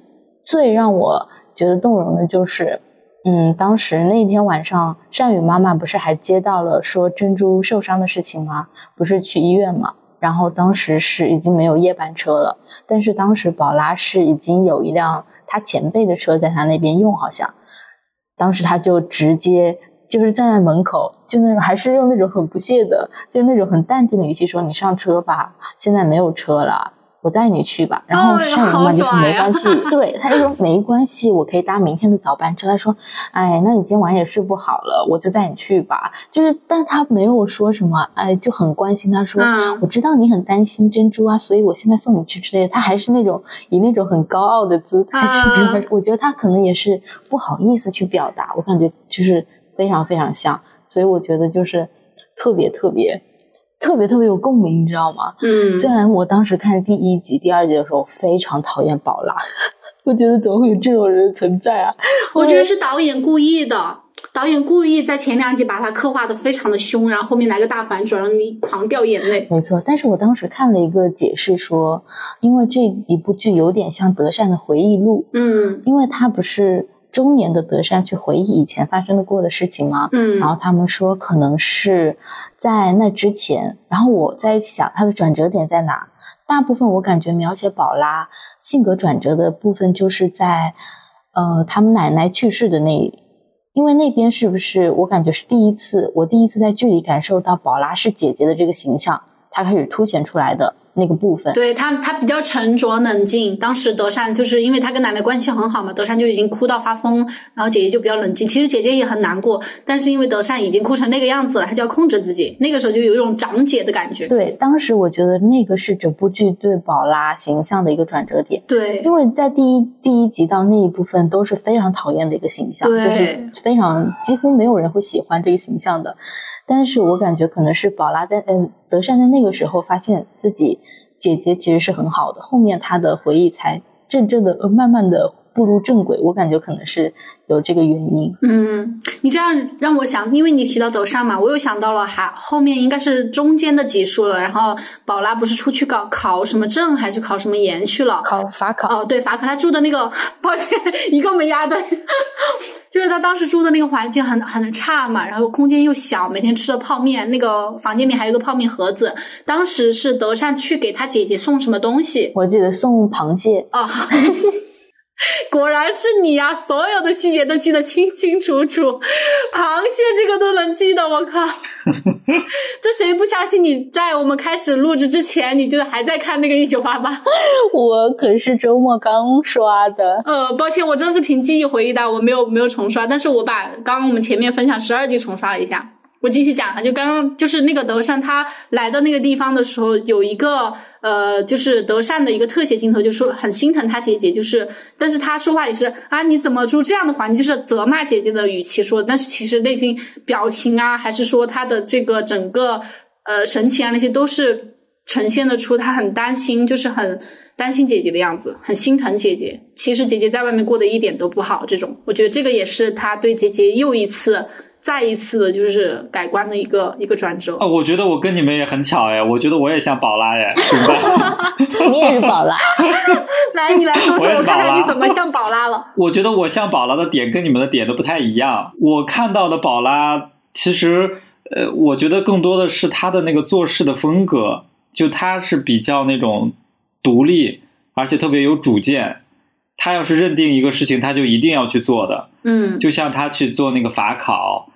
最让我觉得动容的就是，嗯，当时那一天晚上，善宇妈妈不是还接到了说珍珠受伤的事情吗？不是去医院嘛？然后当时是已经没有夜班车了，但是当时宝拉是已经有一辆他前辈的车在他那边用，好像，当时他就直接就是站在门口，就那种还是用那种很不屑的，就那种很淡定的语气说：“你上车吧，现在没有车了。”我载你去吧，然后哦善宇妈妈就说没关系，对，他就说没关系，我可以搭明天的早班车。他说，哎，那你今晚上也睡不好了，我就载你去吧。就是，但他没有说什么，哎，就很关心。他说，嗯我知道你很担心珍珠啊，所以我现在送你去之类的。他还是那种以那种很高傲的姿态去跟他啊说。我觉得他可能也是不好意思去表达，我感觉就是非常非常像，所以我觉得就是特别特别特别特别有共鸣，你知道吗？嗯，虽然我当时看第一集、第二集的时候非常讨厌宝拉，我觉得怎么会有这种人存在啊？我觉得是导演故意的，导演故意在前两集把他刻画的非常的凶，然后后面来个大反转，让你狂掉眼泪。没错，但是我当时看了一个解释说，因为这一部剧有点像德善的回忆录，嗯因为他不是中年的德善去回忆以前发生的过的事情吗？嗯，然后他们说可能是在那之前，然后我在想他的转折点在哪？大部分我感觉描写宝拉性格转折的部分就是在呃他们奶奶去世的那，因为那边是不是我感觉是第一次，我第一次在剧里感受到宝拉是姐姐的这个形象，她开始凸显出来的那个部分。对他，他比较沉着冷静。当时德善就是因为他跟奶奶关系很好嘛，德善就已经哭到发疯，然后姐姐就比较冷静。其实姐姐也很难过，但是因为德善已经哭成那个样子了，她就要控制自己。那个时候就有一种长姐的感觉。对，当时我觉得那个是整部剧对宝拉形象的一个转折点。对因为在第一第一集到那一部分都是非常讨厌的一个形象，对就是非常几乎没有人会喜欢这个形象的。但是我感觉可能是宝拉在嗯德善在那个时候发现自己姐姐其实是很好的，后面她的回忆才真正的慢慢的步入正轨。我感觉可能是有这个原因。嗯，你这样让我想，因为你提到德善嘛，我又想到了还后面应该是中间的集数了。然后宝拉不是出去搞考什么证还是考什么研去了？考法考，哦，对，法考他住的那个，抱歉，一个没押对，就是他当时住的那个环境很很差嘛，然后空间又小，每天吃的泡面，那个房间里还有一个泡面盒子。当时是德善去给他姐姐送什么东西我记得送螃蟹，啊？果然是你呀、所有的细节都记得清清楚楚，螃蟹这个都能记得，我靠！这谁不相信你在我们开始录制之前，你就还在看那个一九八八？我可是周末刚刷的。呃，抱歉，我真是凭记忆回忆的，我没有没有重刷，但是我把刚刚我们前面分享十二集重刷了一下。我继续讲啊，就刚刚就是那个德善他来到那个地方的时候，有一个呃，就是德善的一个特写镜头，就说很心疼他姐姐，就是，但是他说话也是啊，你怎么住这样的环境，就是责骂姐姐的语气说，但是其实内心表情啊，还是说他的这个整个呃神情啊，那些都是呈现的出他很担心，就是很担心姐姐的样子，很心疼姐姐。其实姐姐在外面过得一点都不好，这种我觉得这个也是他对姐姐又一次、再一次的就是改观的一个一个转折。啊，我觉得我跟你们也很巧哎，我觉得我也像宝拉哎，怎么办？你也是宝拉，来，你来说说，我我看看你怎么像宝拉了。我觉得我像宝拉的点跟你们的点都不太一样。我看到的宝拉，其实呃，我觉得更多的是她的那个做事的风格，就她是比较那种独立，而且特别有主见。他要是认定一个事情，他就一定要去做的。嗯，就像他去做那个法考，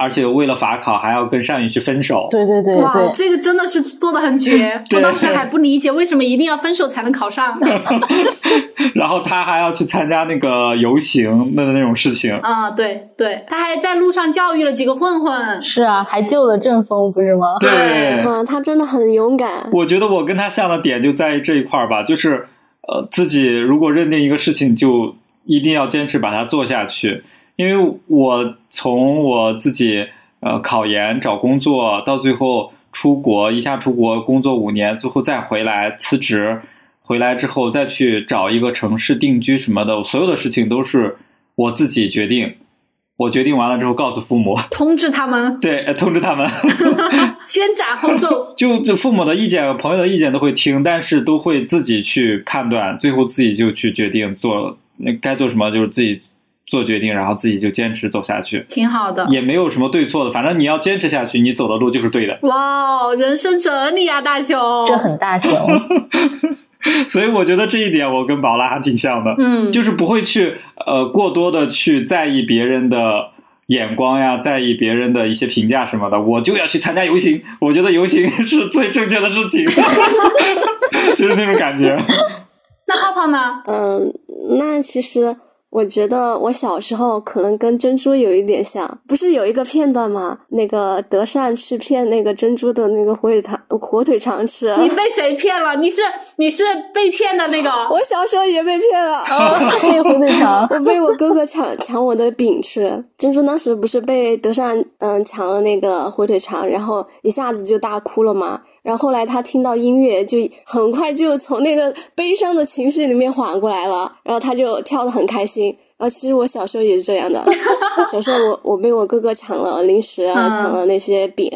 而且为了法考还要跟单宇去分手。对对对哇，对，这个真的是做的很绝。对我当时还不理解为什么一定要分手才能考上。然后他还要去参加那个游行的那种事情。啊，对对，他还在路上教育了几个混混。是啊，还救了郑峰，不是吗？对，哇，他真的很勇敢。我觉得我跟他像的点就在于这一块儿吧，就是呃，自己如果认定一个事情，就一定要坚持把它做下去。因为我从我自己呃考研、找工作，到最后出国，一下出国工作五年，最后再回来辞职，回来之后再去找一个城市定居什么的，所有的事情都是我自己决定。我决定完了之后告诉父母，通知他们，对，呃通知他们。先斩后奏。就就父母的意见、朋友的意见都会听，但是都会自己去判断，最后自己就去决定做那该做什么，就是自己做决定，然后自己就坚持走下去，挺好的。也没有什么对错的，反正你要坚持下去，你走的路就是对的。哇哦，人生哲理啊，大雄。这很大雄。所以我觉得这一点我跟宝拉还挺像的，嗯，就是不会去呃过多的去在意别人的。眼光呀，在意别人的一些评价什么的，我就要去参加游行。我觉得游行 是最正确的事情，就是那种感觉。那泡泡呢？嗯，那其实我觉得我小时候可能跟珍珠有一点像，不是有一个片段吗？那个德善去骗那个珍珠的那个火腿肠，火腿肠吃。你被谁骗了？你是你是被骗的那个？我小时候也被骗了，哦，那个火腿肠，我被我哥哥抢抢我的饼吃。珍珠当时不是被德善嗯抢了那个火腿肠，然后一下子就大哭了嘛。然后后来他听到音乐，就很快就从那个悲伤的情绪里面缓过来了，然后他就跳的很开心。然后其实我小时候也是这样的，小时候我我被我哥哥抢了零食啊，嗯抢了那些饼，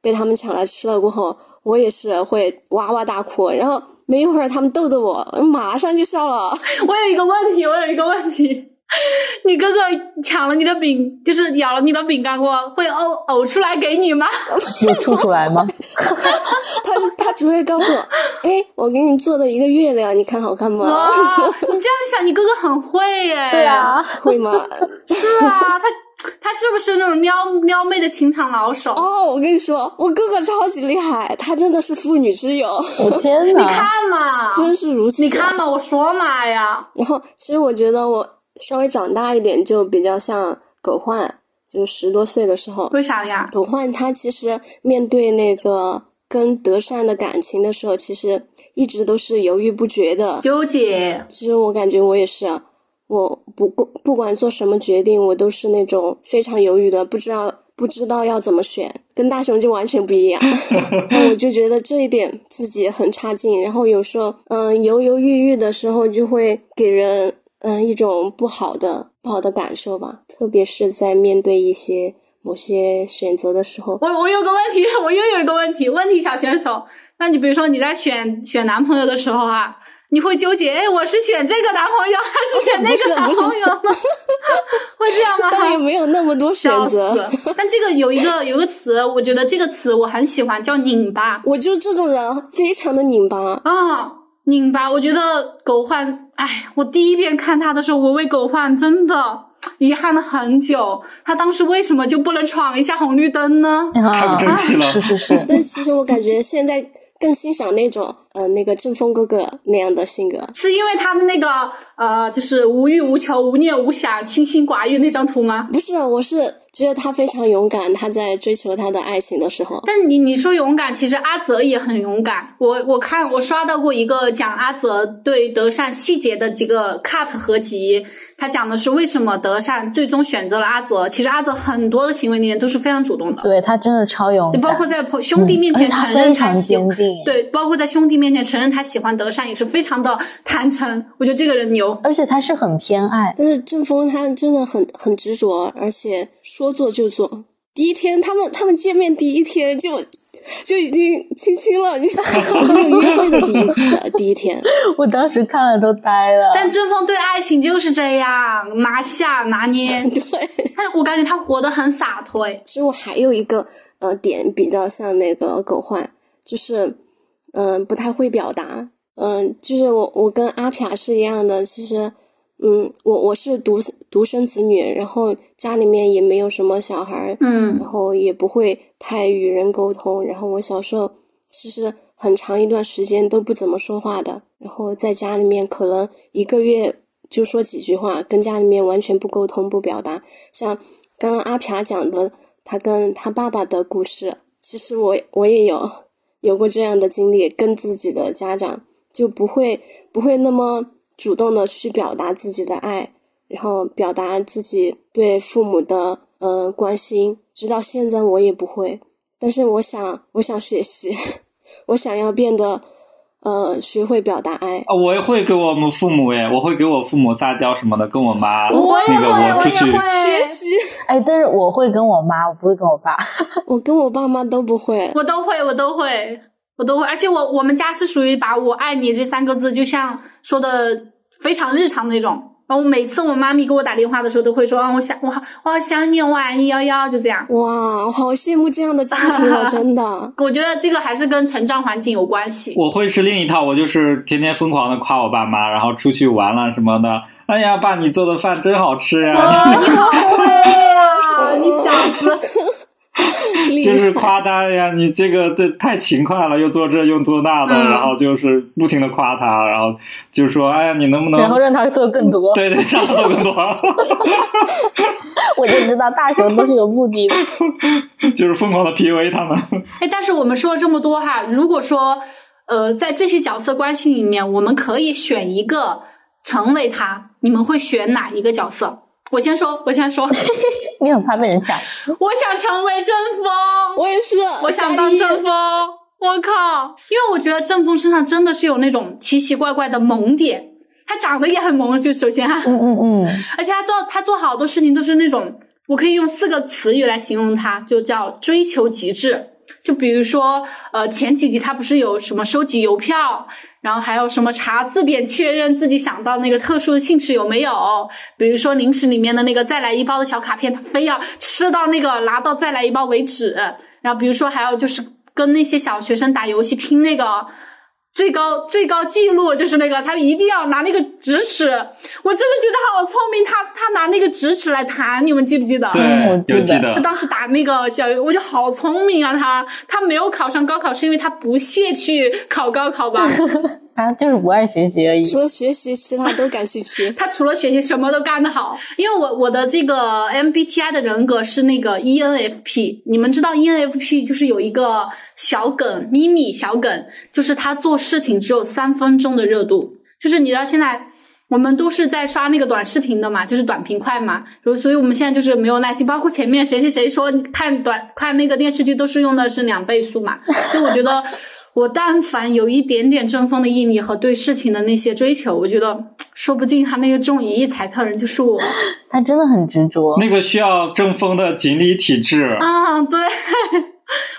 被他们抢来吃了过后，我也是会哇哇大哭。然后没一会儿他们逗着我，马上就笑了。我有一个问题，我有一个问题，你哥哥抢了你的饼，就是咬了你的饼干过，会呕呕出来给你吗？有吐出来吗？他他只会告诉我，哎，我给你做的一个月亮，你看好看吗？哇，你这样想，你哥哥很会耶。对啊，会吗？是啊，他他是不是那种撩撩妹的情场老手？哦，我跟你说，我哥哥超级厉害，他真的是妇女之友，我天你！看嘛，真是如此。你看嘛，我说嘛呀，然后，其实我觉得我稍微长大一点，就比较像狗焕，就是十多岁的时候，为啥呀？狗焕他其实面对那个跟德善的感情的时候，其实一直都是犹豫不决的。纠结，其实我感觉我也是，啊我不过不管做什么决定，我都是那种非常犹豫的，不知道不知道要怎么选，跟大雄就完全不一样。然后我就觉得这一点自己很差劲，然后有时候嗯犹犹豫豫的时候，就会给人嗯一种不好的不好的感受吧，特别是在面对一些某些选择的时候。我我有个问题，我又有一个问题，问题小选手，那你比如说你在选选男朋友的时候啊，你会纠结，哎，我是选这个男朋友还是选那个男朋友呢？会这样吗？倒也没有那么多选择，但这个有一个有一个词，我觉得这个词我很喜欢，叫拧巴我就这种人，非常的拧巴。啊，拧巴。我觉得狗焕，哎，我第一遍看他的时候，我为狗焕真的遗憾了很久。他当时为什么就不能闯一下红绿灯呢？太不争气了是是是，但其实我感觉现在更欣赏那种呃那个正风哥哥那样的性格。是因为他的那个呃，就是无欲无求、无念无想、清心寡欲那张图吗？不是，我是觉得他非常勇敢，他在追求他的爱情的时候，但你你说勇敢，其实阿泽也很勇敢。我我看我刷到过一个讲阿泽对德善细节的这个 cut 合集，他讲的是为什么德善最终选择了阿泽。其实阿泽很多的行为里面都是非常主动的，对他真的超勇敢，包括在朋兄弟面前承认非常喜坚定，，对，包括在兄弟面前承认他喜欢德善，也是非常的坦诚。我觉得这个人牛。而且他是很偏爱，但是郑峰他真的很很执着，而且说做就做。第一天他们他们见面第一天就就已经亲亲了，你没有约会的第一次，第一天。我当时看了都呆了。但郑峰对爱情就是这样，拿下拿捏。对，他我感觉他活得很洒脱。哎其实我还有一个呃点比较像那个狗焕，就是嗯、呃不太会表达，嗯、就是我我跟阿撇是一样的，其实嗯，我我是独独生子女，然后家里面也没有什么小孩儿，嗯然后也不会太与人沟通。然后我小时候其实很长一段时间都不怎么说话的，然后在家里面可能一个月就说几句话，跟家里面完全不沟通不表达。像刚刚阿撇讲的，他跟他爸爸的故事，其实我我也有有过这样的经历，跟自己的家长就不会不会那么主动的去表达自己的爱，然后表达自己对父母的呃关心，直到现在我也不会。但是我想，我想学习，我想要变得呃学会表达爱。啊，我也会给我们父母诶，我会给我父母撒娇什么的，跟我妈我也那个会我出去我也会学习，哎，但是我会跟我妈，我不会跟我爸。我跟我爸妈都不会。我都会，我都会，我都会，而且我我们家是属于把我爱你这三个字，就像说的非常日常那种。然后每次我妈咪给我打电话的时候，都会说啊，我想我好我好想你，我爱你，幺幺，就这样。哇，好羡慕这样的家庭啊，真的。我觉得这个还是跟成长环境有关系。我会是另一套，我就是天天疯狂的夸我爸妈，然后出去玩了什么的。哎呀，爸，你做的饭真好吃呀！哇，你好 会呀，你小子。厉就是夸他呀，你这个这太勤快了，又做这又做那的，嗯然后就是不停的夸他，然后就说，哎呀，你能不能？然后让他做更多，对对，让他做更多，我就知道大熊都是有目的的。就是疯狂的 PUA 他们。哎，但是我们说了这么多哈，如果说呃，在这些角色关系里面，我们可以选一个成为他，你们会选哪一个角色？我先说，我先说，你很怕被人抢，我想成为正风，我也是，我想当正风。我靠！因为我觉得正风身上真的是有那种奇奇怪怪的萌点，他长得也很萌，就首先他，嗯嗯嗯，而且他做他做好多事情都是那种，我可以用四个词语来形容他，就叫追求极致。就比如说，呃，前几集他不是有什么收集邮票，然后还有什么查字典确认自己想到那个特殊的姓氏有没有？比如说零食里面的那个再来一包的小卡片，他非要吃到那个拿到再来一包为止。然后比如说还有就是跟那些小学生打游戏拼那个。最高最高记录就是那个，他一定要拿那个直尺，我真的觉得他好聪明，他他拿那个直尺来弹，你们记不记得？对我记得他。当时打那个小，我就好聪明啊！他他没有考上高考，是因为他不屑去考高考吧？他 就是不爱学习而已。除了学习，其他都感兴趣。他除了学习什么都干得好。因为我我的这个 MBTI 的人格是那个 ENFP，你们知道 ENFP 就是有一个小梗咪咪小梗，就是他做事情只有三分钟的热度，就是你知道现在。我们都是在刷那个短视频的嘛，就是短平快嘛，所以所以我们现在就是没有耐心。包括前面谁谁谁说看短看那个电视剧都是用的是两倍速嘛，所以我觉得我但凡有一点点争锋的毅力和对事情的那些追求，我觉得 说不定他那个中一亿彩票人就是我 他真的很执着。那个需要争锋的锦鲤体质，啊！对，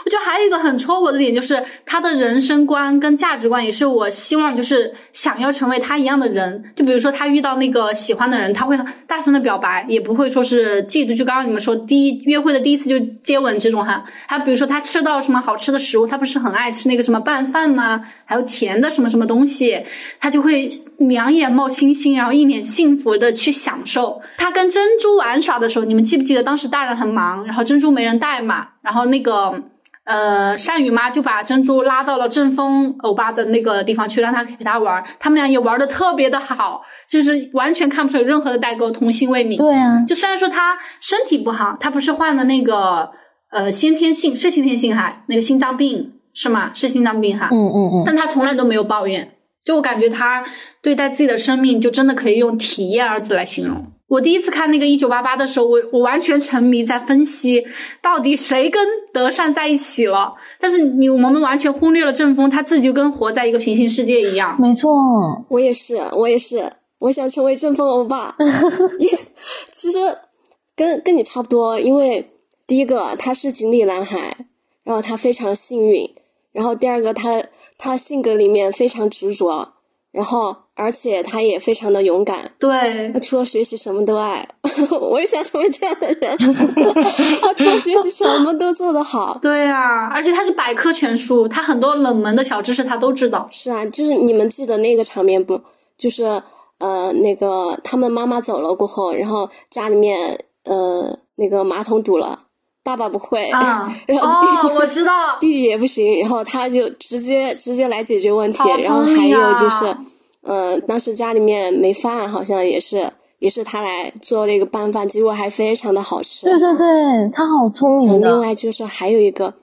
我觉得还有一个很戳我的点，就是他的人生观跟价值观也是我希望就是想要成为他一样的人。就比如说他遇到那个喜欢的人，他会大声的表白，也不会说是嫉妒。就刚刚你们说第一约会的第一次就接吻这种哈，还有比如说他吃到什么好吃的食物，他不是很爱吃那个什么拌饭吗？还有甜的什么什么东西，他就会两眼冒星星，然后一脸幸福的去享受。他跟珍珠玩耍的时候，你们记不记得当时大人很忙，然后珍珠没人带嘛，然后那个。呃，善宇妈就把珍珠拉到了正风欧巴的那个地方去，让他陪他玩。他们俩也玩的特别的好，就是完全看不出有任何的代沟，童心未泯。对啊，就虽然说他身体不好，他不是患了那个呃先天性是先天性哈，那个心脏病是吗？是心脏病哈。嗯嗯嗯，但他从来都没有抱怨。就我感觉他对待自己的生命，就真的可以用体验二字来形容。我第一次看那个一九八八的时候，我我完全沉迷在分析到底谁跟德善在一起了。但是你我们完全忽略了正峰，他自己就跟活在一个平行世界一样。没错，我也是，我也是，我想成为正峰欧巴。因其实跟跟你差不多，因为第一个他是锦鲤男孩，然后他非常幸运，然后第二个他他性格里面非常执着，然后而且他也非常的勇敢。对他除了学习什么都爱，我也想成为这样的人。他除了学习什么都做得好。对啊，而且他是百科全书，他很多冷门的小知识他都知道。是啊，就是你们记得那个场面不？就是呃，那个他们妈妈走了过后，然后家里面呃那个马桶堵了，爸爸不会，啊 然后哦，我知道，弟弟也不行，然后他就直接直接来解决问题好，然后还有啊就是，呃，当时家里面没饭，好像也是也是他来做了一个拌饭，结果还非常的好吃。对对对，他好聪明嗯，另外就是还有一个，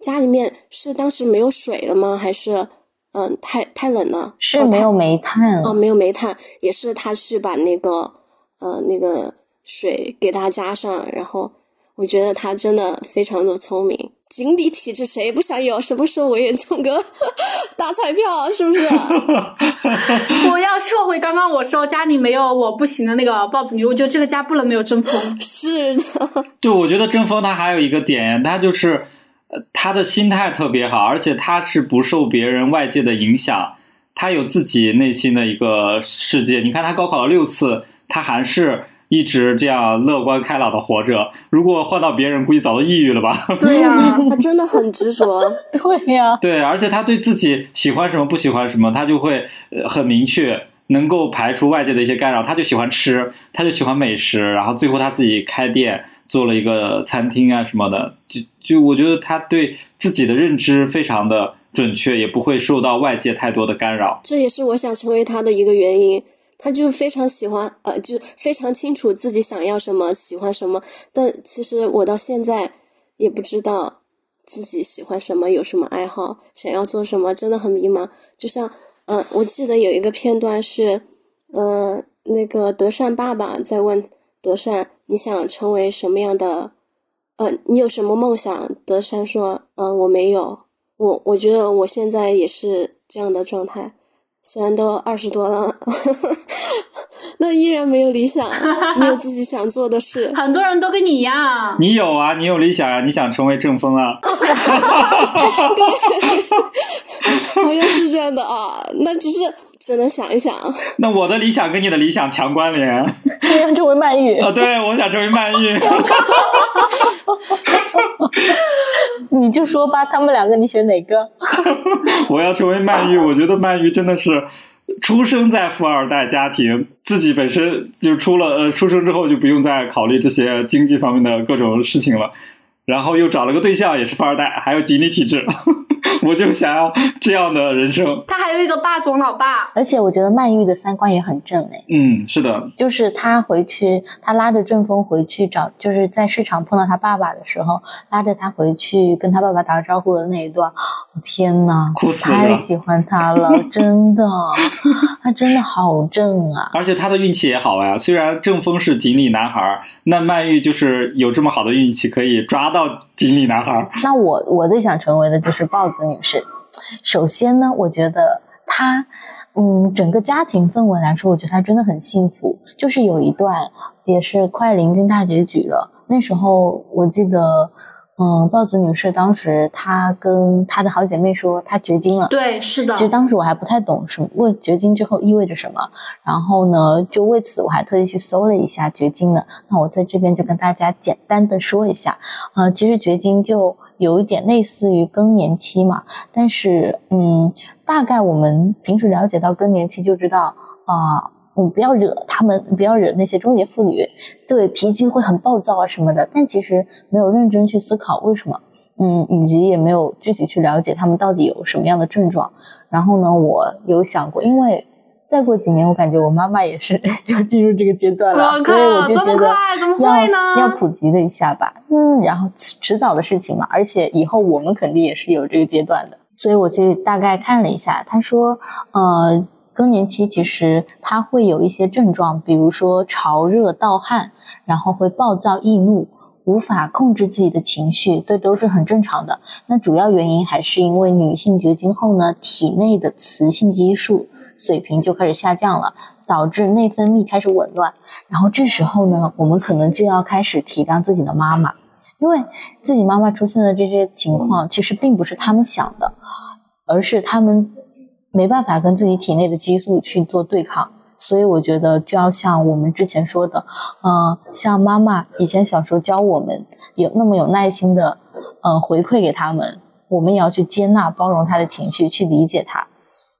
家里面是当时没有水了吗？还是嗯太太冷了？哦是没有煤炭哦，没有煤炭，也是他去把那个呃那个水给他加上，然后我觉得他真的非常的聪明。井底体质谁不想有？什么时候我也中个 大彩票？是不是？我要撤回刚刚我说家里没有我不行的那个豹子女，我觉得这个家不能没有争锋。是的，对，我觉得郑峰他还有一个点，他就是呃他的心态特别好，而且他是不受别人外界的影响，他有自己内心的一个世界。你看他高考了六次，他还是一直这样乐观开朗的活着。如果换到别人，估计早都抑郁了吧？对呀、他真的很执着。对呀、对，而且他对自己喜欢什么不喜欢什么，他就会呃很明确，能够排除外界的一些干扰。他就喜欢吃，他就喜欢美食，然后最后他自己开店做了一个餐厅啊什么的。就就我觉得他对自己的认知非常的准确，也不会受到外界太多的干扰。这也是我想成为他的一个原因。他就非常喜欢，呃，就非常清楚自己想要什么，喜欢什么。但其实我到现在也不知道自己喜欢什么，有什么爱好，想要做什么，真的很迷茫。就像，嗯、我记得有一个片段是，呃，那个德善爸爸在问德善，你想成为什么样的？呃，你有什么梦想？德善说，嗯、我没有。我我觉得我现在也是这样的状态，虽然都二十多了，那依然没有理想，没有自己想做的事。很多人都跟你一样。你有啊，你有理想啊，你想成为正风啊。对好像是这样的啊，那只是只能想一想。那我的理想跟你的理想强关联你想成为曼玉，啊！对，我想成为曼玉。你就说吧，他们两个你选哪个？我要成为曼玉，我觉得曼玉真的是出生在富二代家庭，自己本身就出了呃，出生之后就不用再考虑这些经济方面的各种事情了，然后又找了个对象也是富二代，还有吉利体质，我就想要这样的人生。他还有一个霸总老爸，而且我觉得曼玉的三观也很正哎，嗯，是的，就是他回去，他拉着正风回去找，就是在市场碰到他爸爸的时候，拉着他回去跟他爸爸打招呼的那一段，我 天呐，哭死了太喜欢他了，真的，他真的好正啊！而且他的运气也好呀。虽然正风是锦鲤男孩，那曼玉就是有这么好的运气，可以抓到锦鲤男孩。那我我最想成为的就是豹子女士。首先呢，我觉得她，嗯，整个家庭氛围来说，我觉得她真的很幸福。就是有一段也是快临近大结局了，那时候我记得，嗯，豹子女士当时她跟她的好姐妹说她绝经了。对，是的其，实当时我还不太懂什么问绝经之后意味着什么，然后呢，就为此我还特意去搜了一下绝经的。那我在这边就跟大家简单的说一下，呃，其实绝经就有一点类似于更年期嘛，但是嗯，大概我们平时了解到更年期就知道啊。嗯，不要惹他们，不要惹那些中年妇女，对脾气会很暴躁啊什么的。但其实没有认真去思考为什么，嗯，以及也没有具体去了解他们到底有什么样的症状。然后呢，我有想过，因为再过几年，我感觉我妈妈也是 要进入这个阶段了，所以我就觉得要？要普及了一下吧。嗯，然后迟迟早的事情嘛，而且以后我们肯定也是有这个阶段的。所以我去大概看了一下，他说，呃，更年期其实它会有一些症状，比如说潮热盗汗，然后会暴躁易怒。无法控制自己的情绪，这都是很正常的。那主要原因还是因为女性绝经后呢，体内的雌性激素水平就开始下降了，导致内分泌开始紊乱。然后这时候呢，我们可能就要开始体谅自己的妈妈，因为自己妈妈出现的这些情况，其实并不是他们想的，而是他们没办法跟自己体内的激素去做对抗。所以我觉得就要像我们之前说的，嗯、像妈妈以前小时候教我们有那么有耐心的，嗯、回馈给他们，我们也要去接纳、包容他的情绪，去理解他。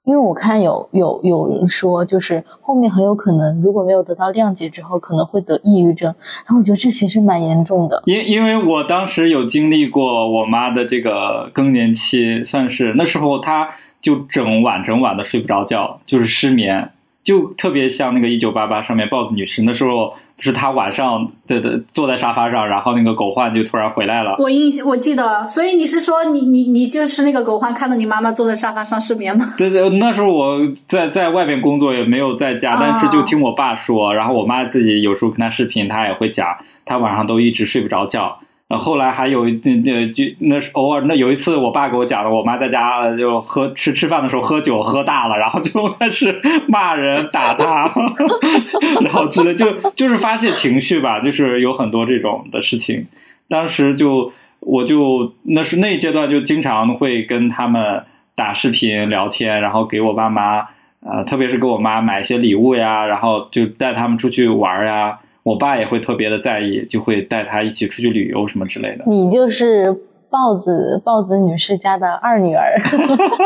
因为我看有有有人说，就是后面很有可能如果没有得到谅解之后，可能会得抑郁症。然后我觉得这其实蛮严重的。因因为我当时有经历过我妈的这个更年期，算是那时候她就整晚整晚的睡不着觉，就是失眠，就特别像那个《一九八八》上面豹子女士那时候。是他晚上的的坐在沙发上，然后那个狗焕就突然回来了。我印象我记得，所以你是说你你你就是那个狗焕看到你妈妈坐在沙发上失眠吗？对对，那时候我在在外面工作，也没有在家，但是就听我爸说，然后我妈自己有时候跟他视频，他也会讲，他晚上都一直睡不着觉。后来还有那那就那是偶尔那有一次我爸给我讲的，我妈在家就喝吃吃饭的时候喝酒喝大了，然后就 开始骂人打他，然后之类就就是发泄情绪吧，就是有很多这种的事情。当时就我就那是那一阶段就经常会跟他们打视频聊天，然后给我爸妈呃特别是给我妈买一些礼物呀，然后就带他们出去玩呀。我爸也会特别的在意，就会带他一起出去旅游什么之类的。你就是豹子豹子女士家的二女儿。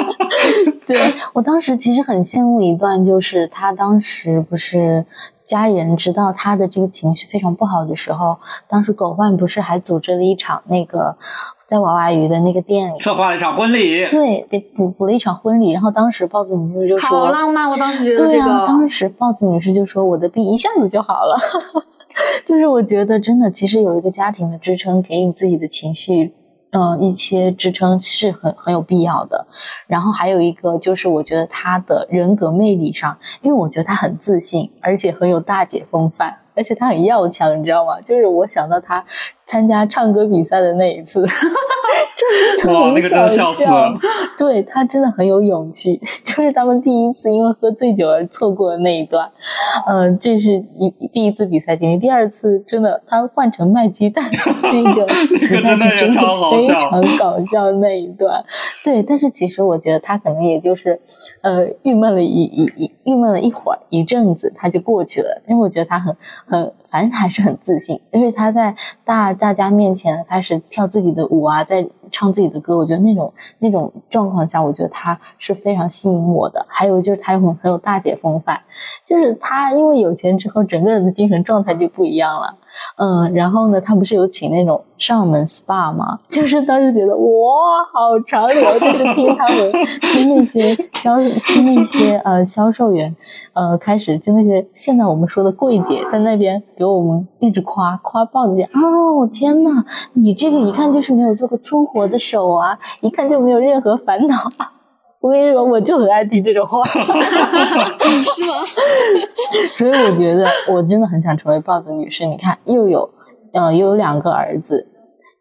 对我当时其实很羡慕一段，就是他当时不是家人知道他的这个情绪非常不好的时候，当时狗焕不是还组织了一场那个在娃娃鱼的那个店里策划了一场婚礼，对，给补补了一场婚礼。然后当时豹子女士就说：“好浪漫！”我当时觉得对啊，当时豹子女士就说：“我的病一下子就好了。”就是我觉得真的，其实有一个家庭的支撑，给予自己的情绪，嗯，一些支撑是很很有必要的。然后还有一个就是，我觉得他的人格魅力上，因为我觉得他很自信，而且很有大姐风范，而且他很要强，你知道吗？就是我想到他。参加唱歌比赛的那一次，真的很搞笑。对他真的很有勇气，就是他们第一次因为喝醉酒而错过的那一段。嗯，这是一第一次比赛经历。第二次真的，他换成卖鸡蛋那个，真的非常搞笑那一段。对，但是其实我觉得他可能也就是呃郁闷了一一一郁闷了一会儿一阵子，他就过去了。因为我觉得他很很，反正还是很自信，因为他在大。大家面前开始跳自己的舞啊，在唱自己的歌，我觉得那种那种状况下，我觉得他是非常吸引我的。还有就是他很很有大姐风范，就是他因为有钱之后，整个人的精神状态就不一样了。嗯，然后呢，他不是有请那种上门 SPA 吗？就是当时觉得哇，好潮流，就是听他们听那些销听那些呃销售员呃开始就那些现在我们说的柜姐在那边给我们一直夸夸豹子哦天呐，你这个一看就是没有做过粗活的手啊，一看就没有任何烦恼。我跟你说，我就很爱听这种话，是吗？所以我觉得我真的很想成为豹子女士。你看，又有呃又有两个儿子，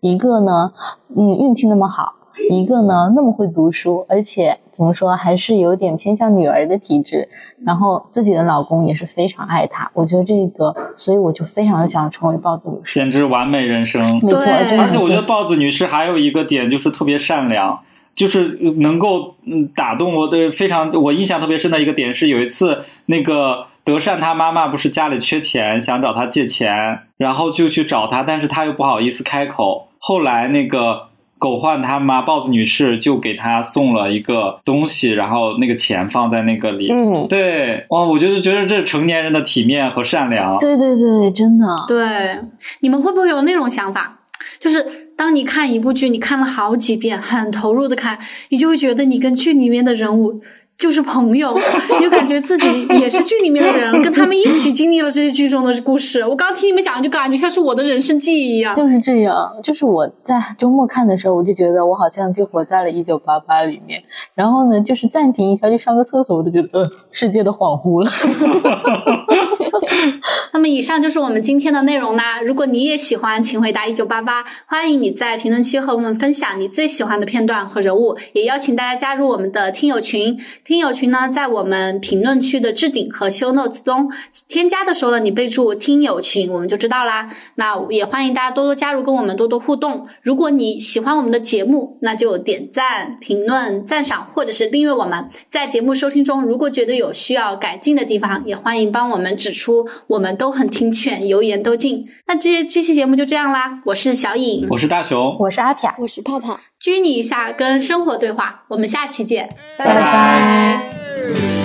一个呢，嗯，运气那么好，一个呢那么会读书，而且怎么说还是有点偏向女儿的体质。然后自己的老公也是非常爱她。我觉得这个，所以我就非常想成为豹子女士，简直完美人生。没错，而且我觉得豹子女士还有一个点就是特别善良。就是能够嗯打动我的非常，我印象特别深的一个点是，有一次那个德善他妈妈不是家里缺钱，想找他借钱，然后就去找他，但是他又不好意思开口。后来那个狗焕他妈豹子女士就给他送了一个东西，然后那个钱放在那个里。嗯，对，哇，我就是觉得这成年人的体面和善良。对对对，真的。对，你们会不会有那种想法，就是？当你看一部剧，你看了好几遍，很投入的看，你就会觉得你跟剧里面的人物就是朋友，你就感觉自己也是剧里面的人，跟他们一起经历了这些剧中的故事。我刚听你们讲，就感觉像是我的人生记忆一样。就是这样，就是我在周末看的时候，我就觉得我好像就活在了一九八八里面。然后呢，就是暂停一下去上个厕所，我就觉得呃，世界都恍惚了。那么以上就是我们今天的内容啦。如果你也喜欢，请回答一九八八。欢迎你在评论区和我们分享你最喜欢的片段和人物，也邀请大家加入我们的听友群。听友群呢，在我们评论区的置顶和 show notes 中添加的时候呢，你备注听友群，我们就知道啦。那也欢迎大家多多加入，跟我们多多互动。如果你喜欢我们的节目，那就点赞、评论、赞赏或者是订阅我们。在节目收听中，如果觉得有需要改进的地方，也欢迎帮我们指出。我们都很听劝，油盐都进。那这这期节目就这样啦，我是小颖，我是大熊，我是阿撇，我是泡泡，拘泥一下跟生活对话我们下期见拜拜。